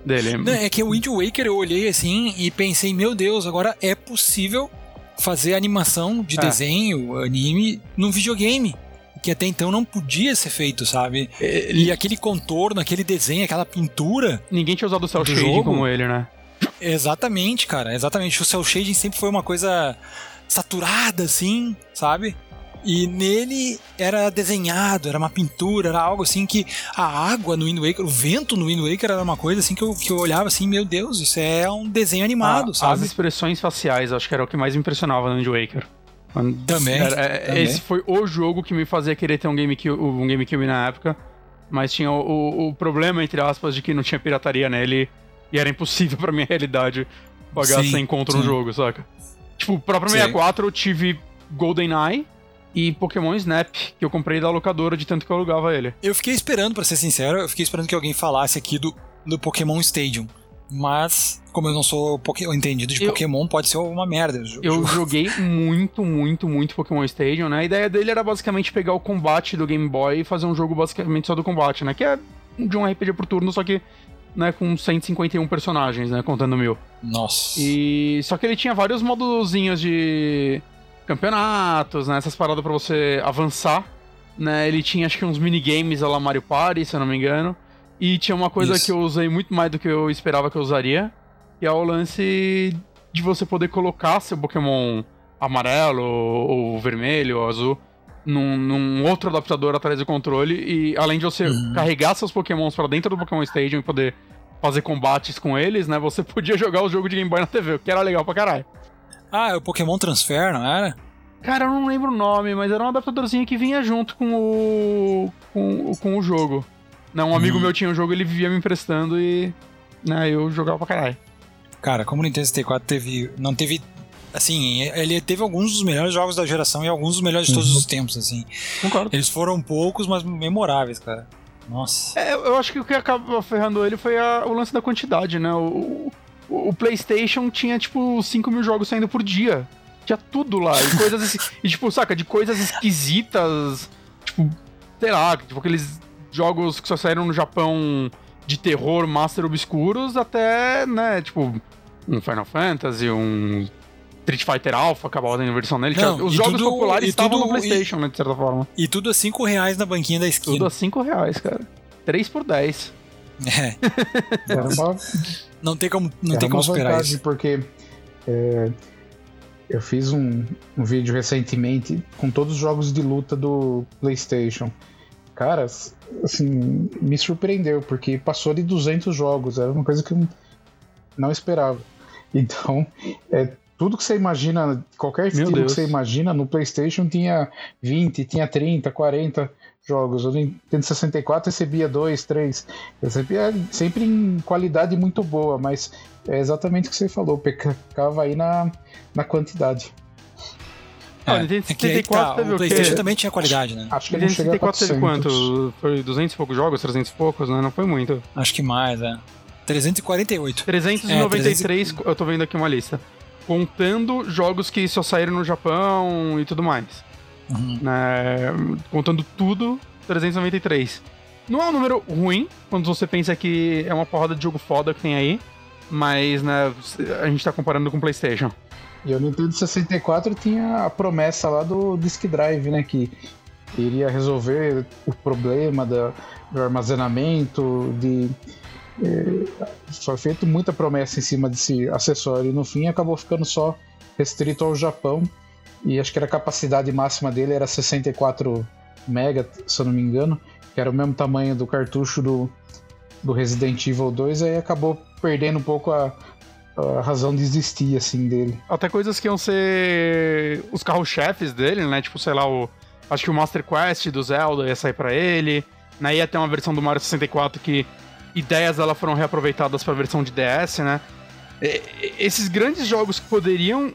dele. Não, é que o Wind Waker eu olhei assim e pensei, meu Deus, agora é possível fazer animação de é. desenho, anime, num videogame. Que até então não podia ser feito, sabe? É, e aquele contorno, aquele desenho, aquela pintura. Ninguém tinha usado o cel shading jogo. como ele, né? Exatamente, cara. Exatamente. O cel shading sempre foi uma coisa saturada, assim, sabe? E nele era desenhado, era uma pintura, era algo assim que a água no Wind Waker, o vento no Wind Waker era uma coisa assim que eu, que eu olhava assim, meu Deus, isso é um desenho animado, a, sabe? As expressões faciais, acho que era o que mais me impressionava no Wind Waker. Também, era, é, também. Esse foi o jogo que me fazia querer ter um GameCube, um GameCube na época, mas tinha o, o, o problema, entre aspas, de que não tinha pirataria nele e era impossível pra minha realidade pagar sim, sem conta no jogo, saca? Tipo, o próprio 64 eu tive GoldenEye, e Pokémon Snap, que eu comprei da locadora de tanto que eu alugava ele. Eu fiquei esperando, para ser sincero, eu fiquei esperando que alguém falasse aqui do, do Pokémon Stadium. Mas, como eu não sou entendido de eu, Pokémon, pode ser uma merda. Eu joguei muito, muito, muito Pokémon Stadium, né? A ideia dele era basicamente pegar o combate do Game Boy e fazer um jogo basicamente só do combate, né? Que é de um RPG por turno, só que né, com 151 personagens, né? Contando mil. Nossa. E. Só que ele tinha vários modozinhos de campeonatos, né? Essas paradas para você avançar. Né? Ele tinha acho que uns minigames lá Mario Party, se eu não me engano. E tinha uma coisa Isso. que eu usei muito mais do que eu esperava que eu usaria. Que é o lance de você poder colocar seu Pokémon amarelo, ou vermelho, ou azul, num, num, outro adaptador atrás do controle. E além de você uhum. carregar seus Pokémons para dentro do Pokémon Stadium e poder fazer combates com eles, né? Você podia jogar o jogo de Game Boy na TV, o que era legal pra caralho. Ah, é o Pokémon Transfer, não era? Cara, eu não lembro o nome, mas era um adaptadorzinho que vinha junto com o. com, com o jogo. Não, um amigo hum. meu tinha o um jogo, ele vivia me emprestando e. Né, eu jogava pra caralho. Cara, como o Nintendo 64 teve. Não teve. Assim, ele teve alguns dos melhores jogos da geração e alguns dos melhores de todos uhum. os tempos, assim. Concordo. Eles foram poucos, mas memoráveis, cara. Nossa. É, eu acho que o que acabou ferrando ele foi a, o lance da quantidade, né? O, o PlayStation tinha, tipo, 5 mil jogos saindo por dia. Tinha tudo lá. E coisas. e, tipo, saca, de coisas esquisitas. Tipo, sei lá, tipo, aqueles jogos que só saíram no Japão de terror, master obscuros, até, né, tipo, um Final Fantasy, um Street Fighter Alpha, acabava tendo versão nele. Não, os jogos tudo, populares estavam tudo, no PlayStation, e, né, de certa forma. E tudo a 5 reais na banquinha da esquina. Tudo a 5 reais, cara. 3 por 10. É. Era uma não tem como, não é tem como superar vantagem, isso. Porque é, eu fiz um, um vídeo recentemente com todos os jogos de luta do PlayStation. Cara, assim, me surpreendeu, porque passou de 200 jogos, era uma coisa que eu não esperava. Então, é, tudo que você imagina, qualquer estilo que você imagina, no PlayStation tinha 20, tinha 30, 40 jogos. O Nintendo 64 recebia dois, três. Recebia sempre em qualidade muito boa, mas é exatamente o que você falou, pecava aí na, na quantidade. É, o Nintendo 64 é tá, o, o PlayStation também tinha qualidade, né? Acho que ele 64 teve quanto? Foi 200 e poucos jogos, 300 e poucos, né? Não foi muito. Acho que mais, é. 348. 393, é, 300... eu tô vendo aqui uma lista. Contando jogos que só saíram no Japão e tudo mais. Uhum. Né, contando tudo, 393. Não é um número ruim, quando você pensa que é uma porrada de jogo foda que tem aí, mas né, a gente tá comparando com o PlayStation. E o Nintendo 64 tinha a promessa lá do Disk Drive, né? Que iria resolver o problema da, do armazenamento, de. É, foi feito muita promessa em cima desse acessório e no fim acabou ficando só restrito ao Japão e acho que a capacidade máxima dele era 64 mega, se eu não me engano. que era o mesmo tamanho do cartucho do, do Resident Evil 2, aí acabou perdendo um pouco a, a razão de existir, assim, dele. Até coisas que iam ser os carros-chefes dele, né? Tipo, sei lá, o. Acho que o Master Quest do Zelda ia sair para ele. Né? Ia ter uma versão do Mario 64 que ideias dela foram reaproveitadas para a versão de DS, né? Esses grandes jogos que poderiam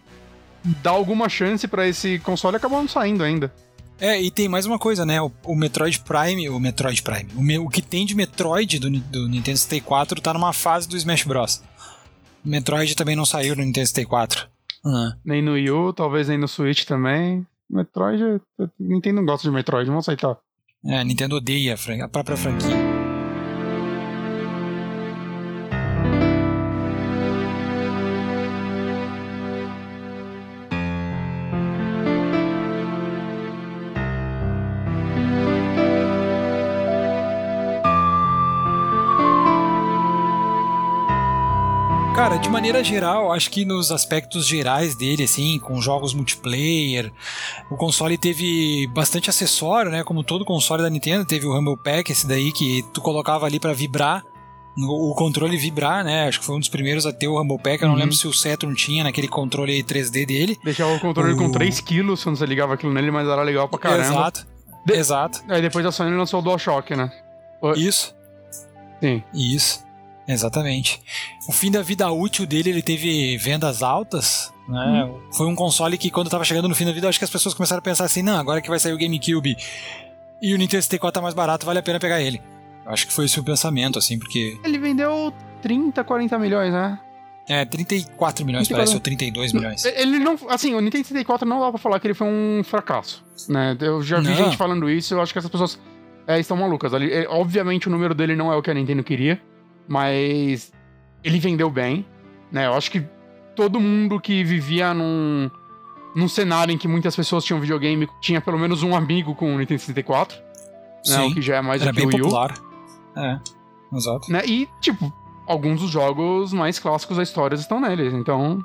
dar alguma chance para esse console acabam saindo ainda. É, e tem mais uma coisa, né? O, o Metroid Prime, o Metroid Prime, o, me, o, que tem de Metroid do, do Nintendo 64 tá numa fase do Smash Bros. O Metroid também não saiu no Nintendo 64. Uhum. Nem no Wii U, talvez nem no Switch também. Metroid, Nintendo não gosta de Metroid, vamos aceitar. É, Nintendo odeia a própria franquia. Maneira geral, acho que nos aspectos gerais dele, assim, com jogos multiplayer, o console teve bastante acessório, né? Como todo console da Nintendo, teve o Rumble Pack, esse daí que tu colocava ali para vibrar, o controle vibrar, né? Acho que foi um dos primeiros a ter o Rumble Pack. Eu não uhum. lembro se o Saturn tinha naquele controle 3D dele. Deixava o controle o... com 3 kg quando você ligava aquilo nele, mas era legal pra caramba. Exato. De... Exato. Aí depois a Sony lançou o DualShock, né? Isso. Sim. Isso. Exatamente. O fim da vida útil dele, ele teve vendas altas. Né? Hum. Foi um console que, quando estava chegando no fim da vida, acho que as pessoas começaram a pensar assim: não, agora que vai sair o GameCube e o Nintendo 64 tá mais barato, vale a pena pegar ele. Acho que foi esse o pensamento, assim, porque. Ele vendeu 30, 40 milhões, né? É, 34 milhões 34... parece, ou 32 milhões. Ele não. Assim, o Nintendo 64 não dá pra falar que ele foi um fracasso. Né? Eu já vi não. gente falando isso, eu acho que essas pessoas é, estão malucas. Ali, é, obviamente o número dele não é o que a Nintendo queria mas ele vendeu bem, né? Eu acho que todo mundo que vivia num, num cenário em que muitas pessoas tinham videogame tinha pelo menos um amigo com o Nintendo 64, Sim, né? O que já é mais era do que bem o Wii popular. É, exato. Né? E, tipo, alguns dos jogos mais clássicos da história estão neles, então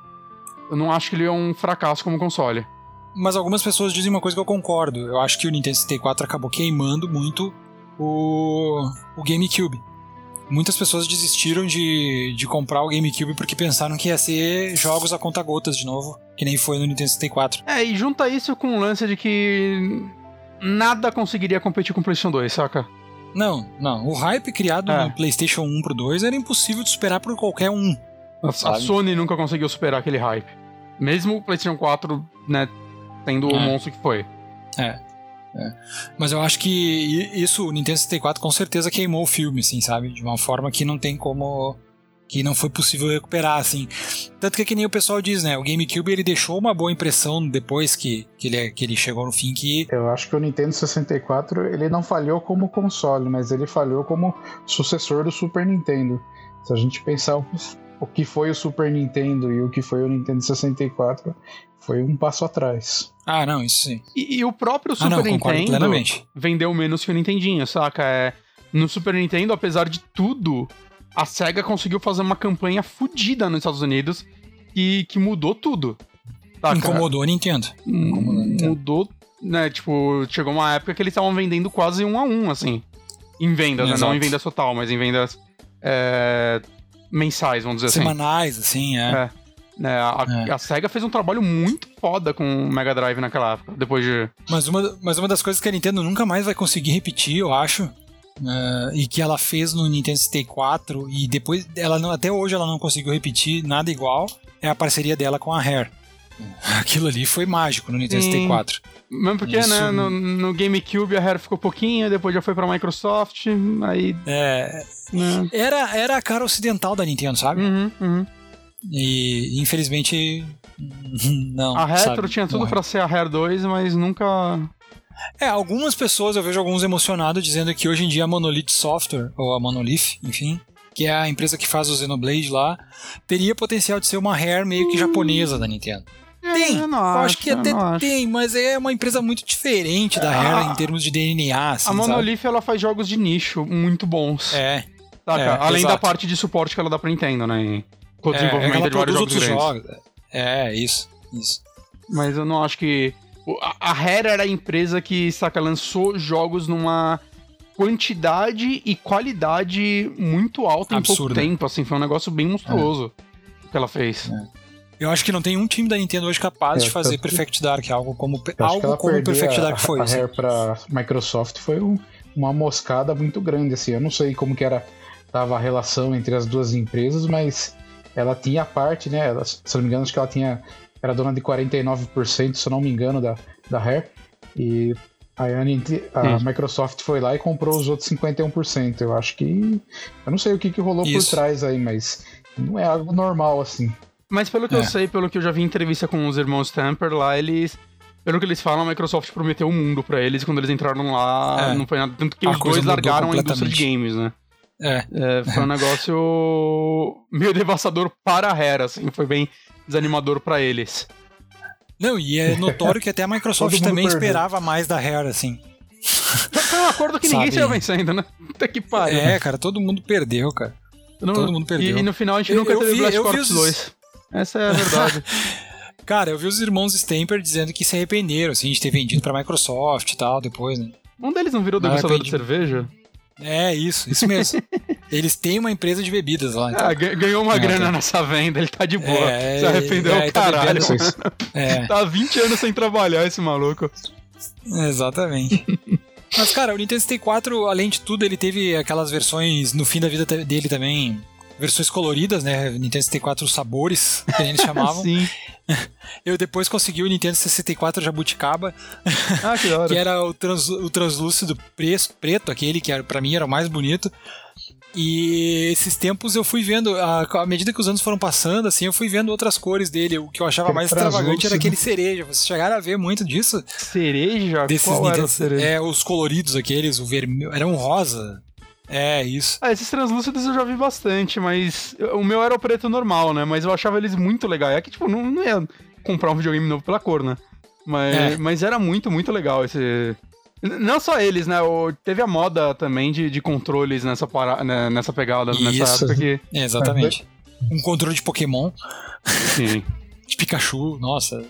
eu não acho que ele é um fracasso como console. Mas algumas pessoas dizem uma coisa que eu concordo. Eu acho que o Nintendo 64 acabou queimando muito o, o GameCube muitas pessoas desistiram de, de comprar o GameCube porque pensaram que ia ser jogos a conta gotas de novo, que nem foi no Nintendo 64. É, e junta isso com o lance de que nada conseguiria competir com o PlayStation 2, saca? Não, não. O hype criado é. no PlayStation 1 pro 2 era impossível de superar por qualquer um. A, a Sony nunca conseguiu superar aquele hype. Mesmo o PlayStation 4, né, tendo é. o monstro que foi. É. É. Mas eu acho que isso, o Nintendo 64 com certeza queimou o filme, assim, sabe? De uma forma que não tem como. que não foi possível recuperar, assim. Tanto que, é que nem o pessoal diz, né? O GameCube ele deixou uma boa impressão depois que, que, ele, que ele chegou no fim. que Eu acho que o Nintendo 64 ele não falhou como console, mas ele falhou como sucessor do Super Nintendo. Se a gente pensar o, que foi o Super Nintendo e o que foi o Nintendo 64, foi um passo atrás. Ah, não, isso sim. E, e o próprio Super ah, não, Nintendo vendeu menos que o Nintendinho, saca? É, no Super Nintendo, apesar de tudo, a SEGA conseguiu fazer uma campanha fodida nos Estados Unidos e que mudou tudo. Saca? Incomodou a Nintendo. Incomodou, a Nintendo. Mudou, né? Tipo, chegou uma época que eles estavam vendendo quase um a um, assim. Em vendas, né? Não em vendas total, mas em vendas é, mensais, vamos dizer Semanais, assim. Semanais, assim, é. é. Né, a, é. a, SEGA fez um trabalho muito foda com o Mega Drive naquela época, depois de. Mas uma, mas uma das coisas que a Nintendo nunca mais vai conseguir repetir, eu acho, uh, e que ela fez no Nintendo 64 e depois ela não, até hoje ela não conseguiu repetir nada igual, é a parceria dela com a Rare. Aquilo ali foi mágico no Nintendo Sim. 64. Mesmo porque, Isso... né, no, no, GameCube a Rare ficou pouquinho, depois já foi pra Microsoft, aí... É... Né. Era, era a cara ocidental da Nintendo, sabe? Uhum, uhum. E infelizmente não. A Retro sabe, tinha tudo para ser a Rare 2, mas nunca. É, algumas pessoas, eu vejo alguns emocionados dizendo que hoje em dia a Monolith Software, ou a Monolith, enfim, que é a empresa que faz o Xenoblade lá, teria potencial de ser uma Rare meio que japonesa da Nintendo. É, tem, eu, eu acho, acho, que até tem, mas é uma empresa muito diferente da Rare é, em termos de DNA. Assim, a Monolith sabe? ela faz jogos de nicho muito bons. É. é Além exato. da parte de suporte que ela dá pra Nintendo, né? com o desenvolvimento é, de vários jogos grandes. Jogos. É, isso, isso. Mas eu não acho que... A Rare era a empresa que, saca, lançou jogos numa quantidade e qualidade muito alta em pouco tempo, assim, foi um negócio bem monstruoso é. que ela fez. É. Eu acho que não tem um time da Nintendo hoje capaz é, de fazer Perfect Dark, algo como, algo como Perfect Dark foi. A, a Rare pra Microsoft foi um, uma moscada muito grande, assim. Eu não sei como que era tava a relação entre as duas empresas, mas ela tinha parte, né? Ela, se não me engano, acho que ela tinha era dona de 49%, se eu não me engano, da, da Rare. E a, a Microsoft foi lá e comprou os outros 51%. Eu acho que. Eu não sei o que, que rolou Isso. por trás aí, mas não é algo normal assim. Mas pelo que é. eu sei, pelo que eu já vi em entrevista com os irmãos Tamper lá, eles. Pelo que eles falam, a Microsoft prometeu o um mundo para eles quando eles entraram lá. É. Não foi nada. Tanto que a os dois largaram a indústria de games, né? É. é foi um negócio meio devastador para a Rare, assim. Foi bem desanimador para eles. Não, e é notório que até a Microsoft também perdeu. esperava mais da Rare, assim. Foi um acordo que ninguém saiu vencendo, né? Até que pariu. É, cara, todo mundo perdeu, cara. Não, todo mundo perdeu. E, e, no final a gente eu, nunca eu teve vi, Blast Corps os... 2. Essa é a verdade. cara, eu vi os irmãos Stamper dizendo que se arrependeram, assim, de ter vendido pra Microsoft e tal, depois, né? Um deles não virou degustador de cerveja? É, isso, isso mesmo. Eles têm uma empresa de bebidas lá. Então. Ah, ganhou uma é, grana tá. nessa venda, ele tá de boa. É, Se arrependeu é, tá caralho. Tá, é. tá há 20 anos sem trabalhar esse maluco. Exatamente. Mas, cara, o Nintendo 64, além de tudo, ele teve aquelas versões no fim da vida dele também versões coloridas, né? Nintendo 64 sabores, que eles chamavam. Sim. Eu depois consegui o Nintendo 64 Jabuticaba, ah, que, que era o, trans, o translúcido preto, preto, aquele que para mim era o mais bonito. E esses tempos eu fui vendo, à medida que os anos foram passando, assim, eu fui vendo outras cores dele. O que eu achava mais extravagante era aquele cereja. Vocês chegaram a ver muito disso? Cereja? Desses Qual Nintendo, cereja? É, os coloridos aqueles, o vermelho. Era um rosa. É, isso. Ah, esses translúcidos eu já vi bastante, mas o meu era o preto normal, né? Mas eu achava eles muito legais. É que, tipo, não, não ia comprar um videogame novo pela cor, né? Mas, é. mas era muito, muito legal esse. Não só eles, né? O, teve a moda também de, de controles nessa, para, né, nessa pegada, Isso. nessa época que. É, exatamente. Um controle de Pokémon. Sim. de Pikachu, nossa.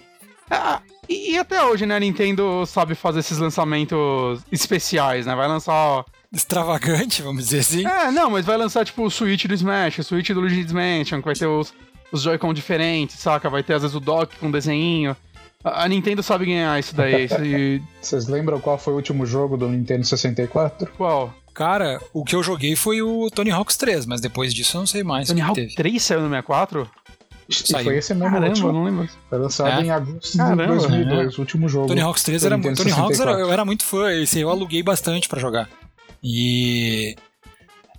Ah, e, e, até hoje, né, a Nintendo sabe fazer esses lançamentos especiais, né? Vai lançar extravagante, vamos dizer assim. É, não, mas vai lançar, tipo, o Switch do Smash, o Switch do Luigi's Mansion, que vai ter os, os Joy-Con diferentes, saca? Vai ter, às vezes, o dock com desenho. A, a Nintendo sabe ganhar isso daí. e... Vocês lembram qual foi o último jogo do Nintendo 64? Qual? Cara, o que eu joguei foi o Tony Hawk's 3, mas depois disso eu não sei mais. Tony Hawk 3 saiu no 64? Saiu. Foi esse mesmo Caramba, último. não lembro. Foi lançado é? em agosto Caramba, de 2002, é. o último jogo. Tony Hawk's 3 era, Tony Hawk's era, eu era muito fã, esse eu aluguei bastante para jogar. E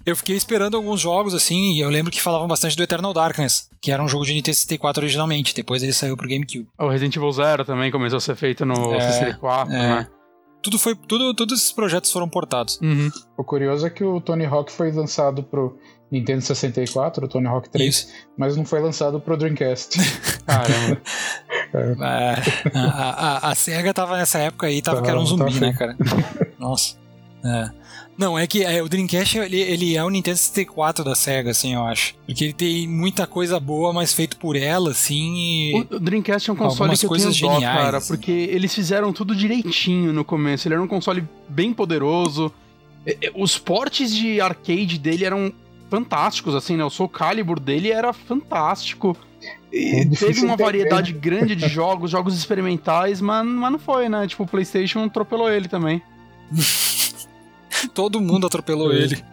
eu fiquei esperando alguns jogos assim, e eu lembro que falavam bastante do Eternal Darkness, que era um jogo de Nintendo 64 originalmente, depois ele saiu pro GameCube. O Resident Evil Zero também começou a ser feito no é, 64, é. né? Tudo foi, tudo, todos esses projetos foram portados. Uhum. O curioso é que o Tony Hawk foi lançado pro Nintendo 64, o Tony Hawk 3, Isso. mas não foi lançado pro Dreamcast. Caramba. é, a, a, a, SEGA tava nessa época aí, tava, tava que era um zumbi, né, cara? Nossa. É. Não, é que é, o Dreamcast ele, ele, é o Nintendo 64 da SEGA, assim, eu acho. Porque ele tem muita coisa boa, mas feito por ela, assim. E... O Dreamcast é um console que eu tenho dó, geniais, cara, assim. porque eles fizeram tudo direitinho no começo. Ele era um console bem poderoso. Os portes de arcade dele eram fantásticos, assim, né? O Soul Calibur dele era fantástico. E é teve uma variedade grande de jogos, jogos experimentais, mas, mas não foi, né? Tipo, o PlayStation atropelou ele também. Todo mundo atropelou é. ele.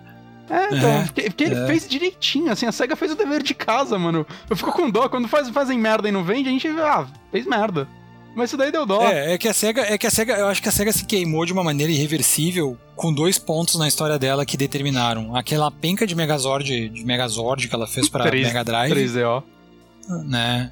É, então, é, porque, porque é. ele fez direitinho, assim, a SEGA fez o dever de casa, mano. Eu fico com dó, quando faz, fazem merda e não vende, a gente, ah, fez merda. Mas isso daí deu dó. É, é que a SEGA, é que a SEGA, eu acho que a SEGA se queimou de uma maneira irreversível com dois pontos na história dela que determinaram. Aquela penca de Megazord, de Megazord que ela fez pra 3, Mega Drive. 3DO. Né?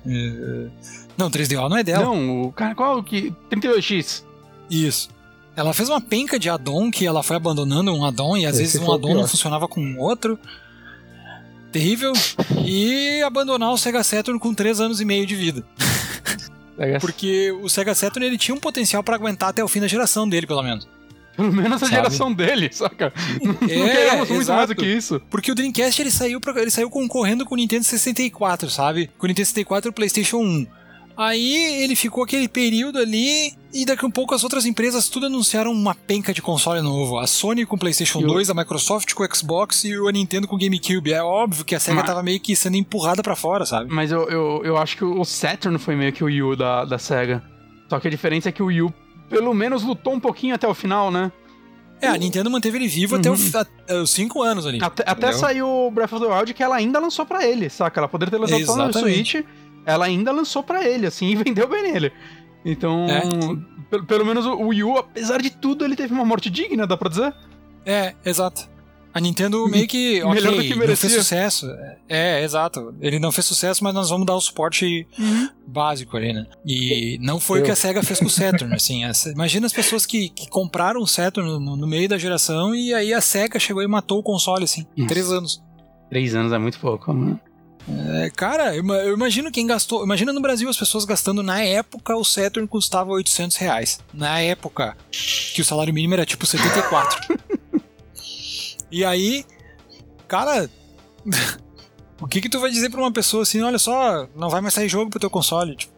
Não, 3DO não é dela. Não, o cara, qual que 32X. Isso. Ela fez uma penca de addon que ela foi abandonando um addon e às Esse vezes um addon não funcionava com o outro. Terrível. E abandonar o Sega Saturn com 3 anos e meio de vida. Porque o Sega Saturn ele tinha um potencial para aguentar até o fim da geração dele, pelo menos. Pelo menos a Sabe? geração dele, saca? Não, é, não queremos muito exato. mais do que isso. Porque o Dreamcast ele saiu, pra, ele saiu concorrendo com o Nintendo 64, sabe? Com o Nintendo 64 e o PlayStation 1. Aí ele ficou aquele período ali e daqui a um pouco as outras empresas tudo anunciaram uma penca de console novo. A Sony com PlayStation 2, a Microsoft com Xbox e a Nintendo com GameCube. É óbvio que a SEGA Mas- tava meio que sendo empurrada pra fora, sabe? Mas eu, eu, eu acho que o Saturn foi meio que o Wii U da, da SEGA. Só que a diferença é que o Wii U pelo menos lutou um pouquinho até o final, né? É, a Nintendo manteve ele vivo até o fi- a- os 5 anos ali. Até, até saiu o Breath of the Wild que ela ainda lançou pra ele, saca? Ela poderia ter lançado só no Exatamente. Switch, ela ainda lançou pra ele, assim, e vendeu bem nele. Então, É. pelo, pelo menos o Wii U, apesar de tudo, ele teve uma morte digna, dá pra dizer? É, exato. A Nintendo meio que, ok, Melhor do que não merecia. fez sucesso. É, exato. Ele não fez sucesso, mas nós vamos dar o suporte básico ali, né? E não foi o que a SEGA fez com o Saturn, assim. Imagina as pessoas que, que compraram o Saturn no, no meio da geração e aí a SEGA chegou e matou o console, assim, em três anos. Três anos é muito pouco, né? É, cara, eu, ima- eu imagino quem gastou. Imagina no Brasil as pessoas gastando na época o Saturn custava 800 reais. Na época que o salário mínimo era tipo 74. e aí, cara, o que que tu vai dizer pra uma pessoa assim, olha só, não vai mais sair jogo pro teu console, tipo,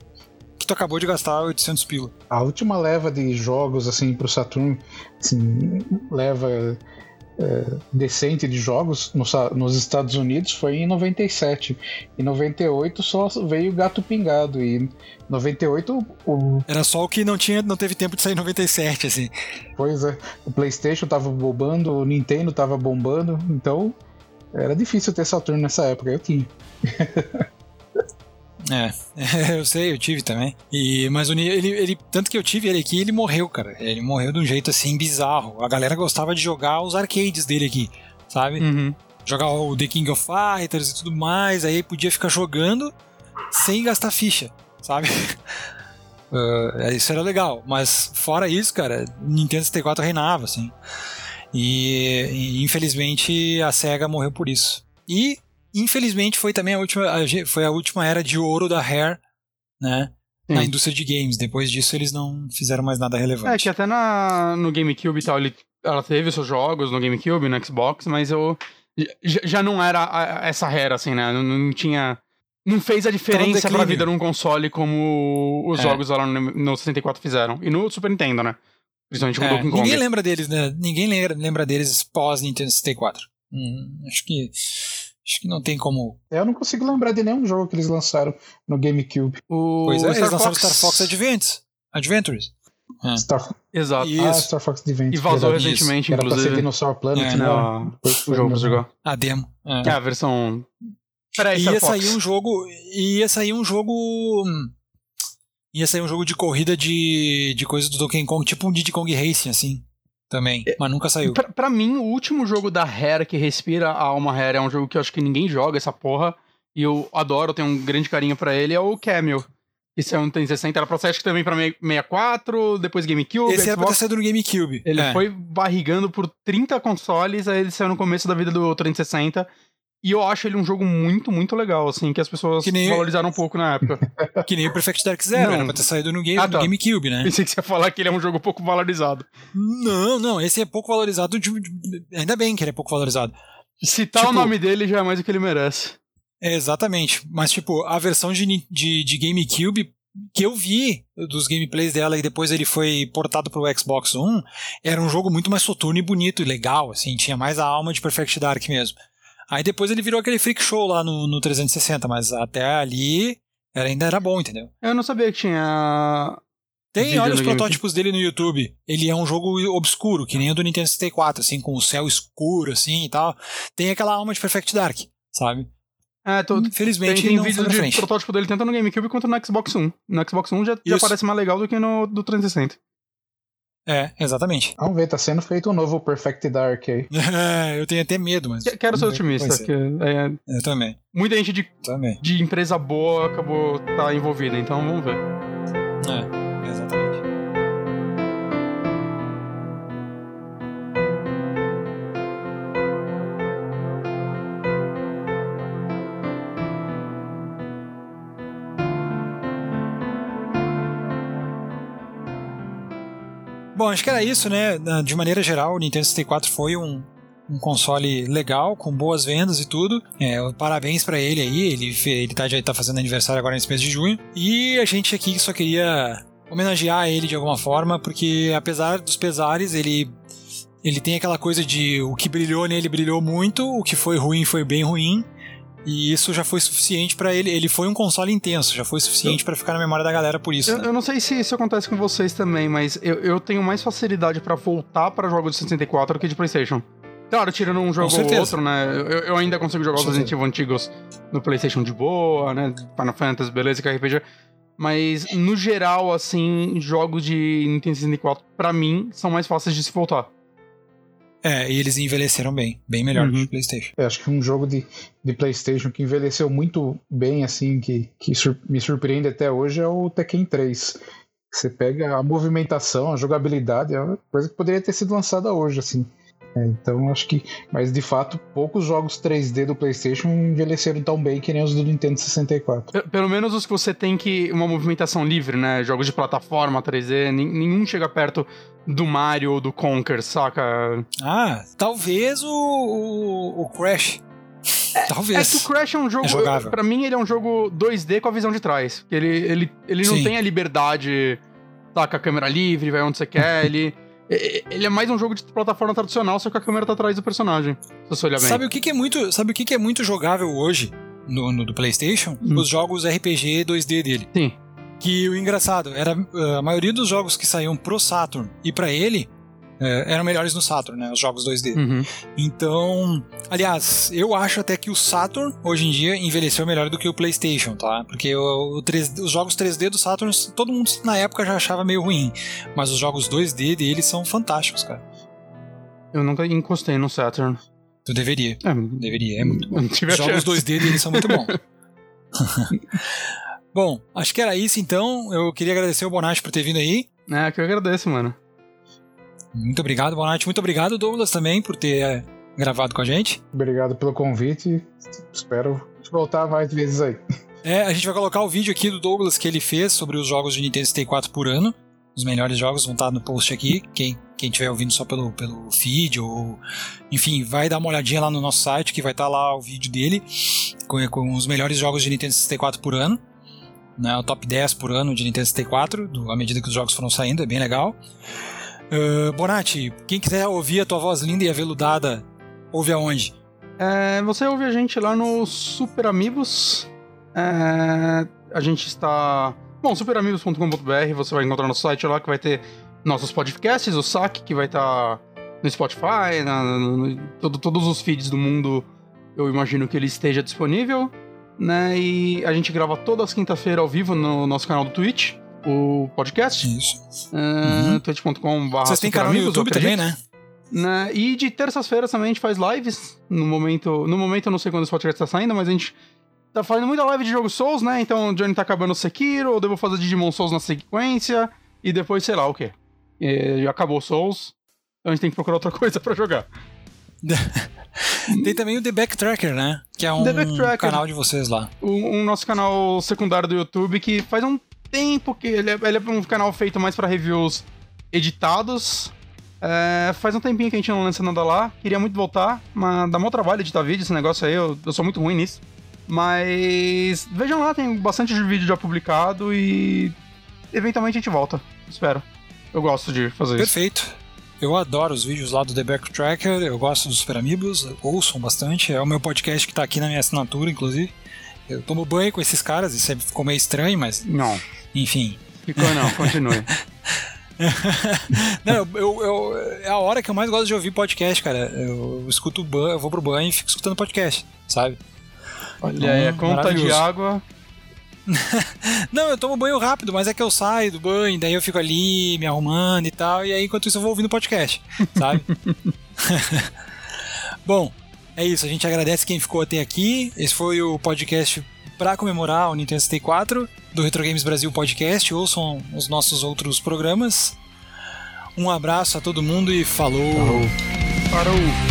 que tu acabou de gastar 800 pila. A última leva de jogos assim pro Saturn, assim, leva é, decente de jogos no nos Estados Unidos foi em 97. Em 98 só veio Gato Pingado e em 98 o Era só o que não tinha, não teve tempo de sair em 97, assim. pois é, o PlayStation tava bombando, o Nintendo tava bombando, então era difícil ter Saturn nessa época. Eu tinha. É, eu sei, eu tive também. E, mas ele, ele, tanto que eu tive ele aqui, ele morreu, cara. Ele morreu de um jeito assim bizarro. A galera gostava de jogar os arcades dele aqui, sabe? Uhum. Jogar o The King of Fighters e tudo mais. Aí podia ficar jogando sem gastar ficha, sabe? Ah, isso era legal. Mas fora isso, cara, Nintendo 64 reinava, assim. E, e, infelizmente a SEGA morreu por isso. E infelizmente foi também a última, foi a última era de ouro da Rare, né? Na Sim. indústria de games. Depois disso eles não fizeram mais nada É, relevante. que até na, no GameCube e tal, ele, ela teve seus jogos no GameCube, no Xbox, mas eu. j- Já não era a- essa rara, assim, né? Não, não tinha. Não fez a diferença pra declínio. vida num console como os É. jogos lá no, no 64 fizeram. E no Super Nintendo, né? Principalmente com o É, Donkey Kong. ninguém lembra deles, né? Ninguém lembra, lembra deles pós Nintendo 64. Hum, acho que acho que não tem como. Eu não consigo lembrar de nenhum jogo que eles lançaram no GameCube. O Pois é, Star eles lançaram Fox- Star Fox Adventures. Adventures. Ah. Star, Exato. Isso. ah, Star Fox Adventure. E vazou recentemente, Que era pra ser inclusive. Dinosaur Planet, É, né? Não, o jogo pra jogar. A demo. É. É a versão. Peraí, ia Star Fox. sair um jogo. Ia sair um jogo. Ia sair um jogo de corrida de, de coisa do Donkey Kong, tipo um Diddy Kong Racing, assim. Também. Mas nunca saiu. Pra, pra mim, o último jogo da Rare que respira a alma Rare é um jogo que eu acho que ninguém joga essa porra. E eu adoro, tenho um grande carinho pra ele, é o Camel. Que saiu no 360, era pra que também pra 64, depois GameCube, Esse era pra ter Xbox. saído no GameCube. Ele É. foi barrigando por 30 consoles, aí ele saiu no começo da vida do 360. E eu acho ele um jogo muito, muito legal, assim, que as pessoas Que nem- valorizaram um pouco na época. Que nem o Perfect Dark Zero, Não. era pra ter saído no, game, Ah, no tá. GameCube, né? Pensei que você ia falar que ele é um jogo pouco valorizado. Não, não, esse é pouco valorizado. de- ainda bem que ele é pouco valorizado. Citar Tipo- o nome dele já é mais do que ele merece. É, exatamente. Mas, tipo, a versão de, de, de GameCube que eu vi dos gameplays dela e depois ele foi portado pro Xbox One, era um jogo muito mais soturno e bonito e legal, assim, tinha mais a alma de Perfect Dark mesmo. Aí depois ele virou aquele freak show lá no, no 360, mas até ali era, ainda era bom, entendeu? Eu não sabia que tinha. Tem, olha os protótipos dele no YouTube. Ele é um jogo obscuro, que nem o do Nintendo 64, assim, com o céu escuro, assim e tal. Tem aquela alma de Perfect Dark, sabe? É, tô, tem, Infelizmente tem não vídeo de frente. protótipo dele tanto no GameCube quanto no Xbox One. No Xbox One já, já parece mais legal do que no do 360. É, exatamente. Vamos ver, tá sendo feito um novo Perfect Dark aí. eu tenho até medo, mas. Que- Quero ser otimista, que é, Eu também, muita gente de, também. de empresa boa acabou tá envolvida, então vamos ver. É, exatamente. Bom, acho que era isso, né? De maneira geral, o Nintendo 64 foi um, um console legal, com boas vendas e tudo. É, parabéns para ele aí, ele, ele tá, já tá fazendo aniversário agora nesse mês de junho. E a gente aqui só queria homenagear ele de alguma forma, porque apesar dos pesares, ele ele tem aquela coisa de o que brilhou nele brilhou muito, o que foi ruim foi bem ruim. E isso já foi suficiente para ele. Ele foi um console intenso, já foi suficiente para ficar na memória da galera por isso. Eu, né? eu não sei se isso acontece com vocês também, mas eu, eu tenho mais facilidade para voltar para jogos de 64 do que de PlayStation. Claro, tirando um jogo ou outro, né? Eu, eu ainda consigo jogar os Resident Evil antigos no PlayStation de boa, né? Final Fantasy, beleza, que é RPG. Mas, no geral, assim, jogos de Nintendo 64, pra mim, são mais fáceis de se voltar. É, e eles envelheceram bem, bem melhor uhum. que o PlayStation. É, acho que um jogo de, de PlayStation que envelheceu muito bem, assim, que, que sur me surpreende até hoje é o Tekken 3. Você pega a movimentação, a jogabilidade, é uma coisa que poderia ter sido lançada hoje, assim. É, então acho que. Mas de fato, poucos jogos 3D do PlayStation envelheceram tão bem que nem os do Nintendo 64. Pelo menos os que você tem que. Uma movimentação livre, né? Jogos de plataforma 3D, nenhum chega perto do Mario ou do Conker, saca? Ah, talvez o, o, o Crash. É, Talvez. É que o Crash é um jogo. É para mim, ele é um jogo 2D com a visão de trás. Ele, ele, ele não tem a liberdade, saca? A câmera livre, vai onde você quer. ele. Ele é mais um jogo de plataforma tradicional, só que a câmera tá atrás do personagem. Se você olhar bem. Sabe o que, que é muito, sabe o que, que é muito jogável hoje no, no do PlayStation? Hum. Os jogos RPG 2D dele. Sim. Que o engraçado era a maioria dos jogos que saíam pro Saturn e para ele é, eram melhores no Saturn, né? Os jogos 2D. Uhum. Então, aliás, eu acho até que o Saturn, hoje em dia, envelheceu melhor do que o PlayStation, tá? Porque o, o 3, os jogos 3D do Saturn, todo mundo na época já achava meio ruim. Mas os jogos 2D dele são fantásticos, cara. Eu nunca encostei no Saturn. Tu deveria. É, deveria, é muito bom. Os jogos 2D dele são muito bons. bom, acho que era isso então. Eu queria agradecer o Bonatti por ter vindo aí. É, que eu agradeço, mano. Muito obrigado, boa noite. Muito obrigado, Douglas, também, por ter é, gravado com a gente. Obrigado pelo convite. Espero voltar mais vezes aí. É, a gente vai colocar o vídeo aqui do Douglas que ele fez sobre os jogos de Nintendo 64 por ano. Os melhores jogos vão estar no post aqui. Quem quem estiver ouvindo só pelo, pelo feed ou enfim, vai dar uma olhadinha lá no nosso site que vai estar lá o vídeo dele com, com os melhores jogos de Nintendo 64 por ano. Né, o top 10 por ano de Nintendo 64, do, à medida que os jogos foram saindo, é bem legal. Uh, Bonatti, quem quiser ouvir a tua voz linda e aveludada, ouve aonde? É, você ouve a gente lá no Super Amigos. É, a gente está. Bom, superamigos.com.br, você vai encontrar no site lá que vai ter nossos podcasts, o SAC, que vai estar tá no Spotify, na, no, todo, todos os feeds do mundo, eu imagino que ele esteja disponível. Né? E a gente grava todas as quinta-feiras ao vivo no nosso canal do Twitch o podcast. Isso. Uh, uhum. twitch.com.br. Vocês têm canal no YouTube também, né? né? E de terças-feiras também a gente faz lives. No momento, no momento eu não sei quando esse podcast tá saindo, mas a gente tá fazendo muita live de jogo Souls, né? Então o Johnny tá acabando o Sekiro, eu devo fazer Digimon Souls na sequência, e depois sei lá o quê. E, acabou o Souls, então a gente tem que procurar outra coisa para jogar. Tem também o The Backtracker, né? Que é um canal de vocês lá. Um, nosso canal secundário do YouTube que faz um tempo que ele é, ele é um canal feito mais para reviews editados. É, faz um tempinho que a gente não lança nada lá. Queria muito voltar, mas dá mó trabalho editar vídeo esse negócio aí. Eu, eu sou muito ruim nisso. Mas vejam lá, tem bastante vídeo já publicado e eventualmente a gente volta. Espero. Eu gosto de fazer Perfeito. isso. Perfeito. Eu adoro os vídeos lá do The Backtracker, eu gosto dos Super Amigos, ouçam bastante. É o meu podcast que tá aqui na minha assinatura, inclusive. Eu tomo banho com esses caras, isso ficou meio estranho, mas. Não. Enfim. Ficou não, continue. não, eu, eu, é a hora que eu mais gosto de ouvir podcast, cara. Eu, escuto banho, eu vou pro banho e fico escutando podcast, sabe? Olha então, aí, a conta de água. não, eu tomo banho rápido, mas é que eu saio do banho, daí eu fico ali me arrumando e tal, e aí enquanto isso eu vou ouvindo podcast, sabe? Bom, é isso, a gente agradece quem ficou até aqui. Esse foi o podcast para comemorar o Nintendo 64 do Retro Games Brasil Podcast. Ouçam os nossos outros programas. Um abraço a todo mundo e falou. Falou. Parou.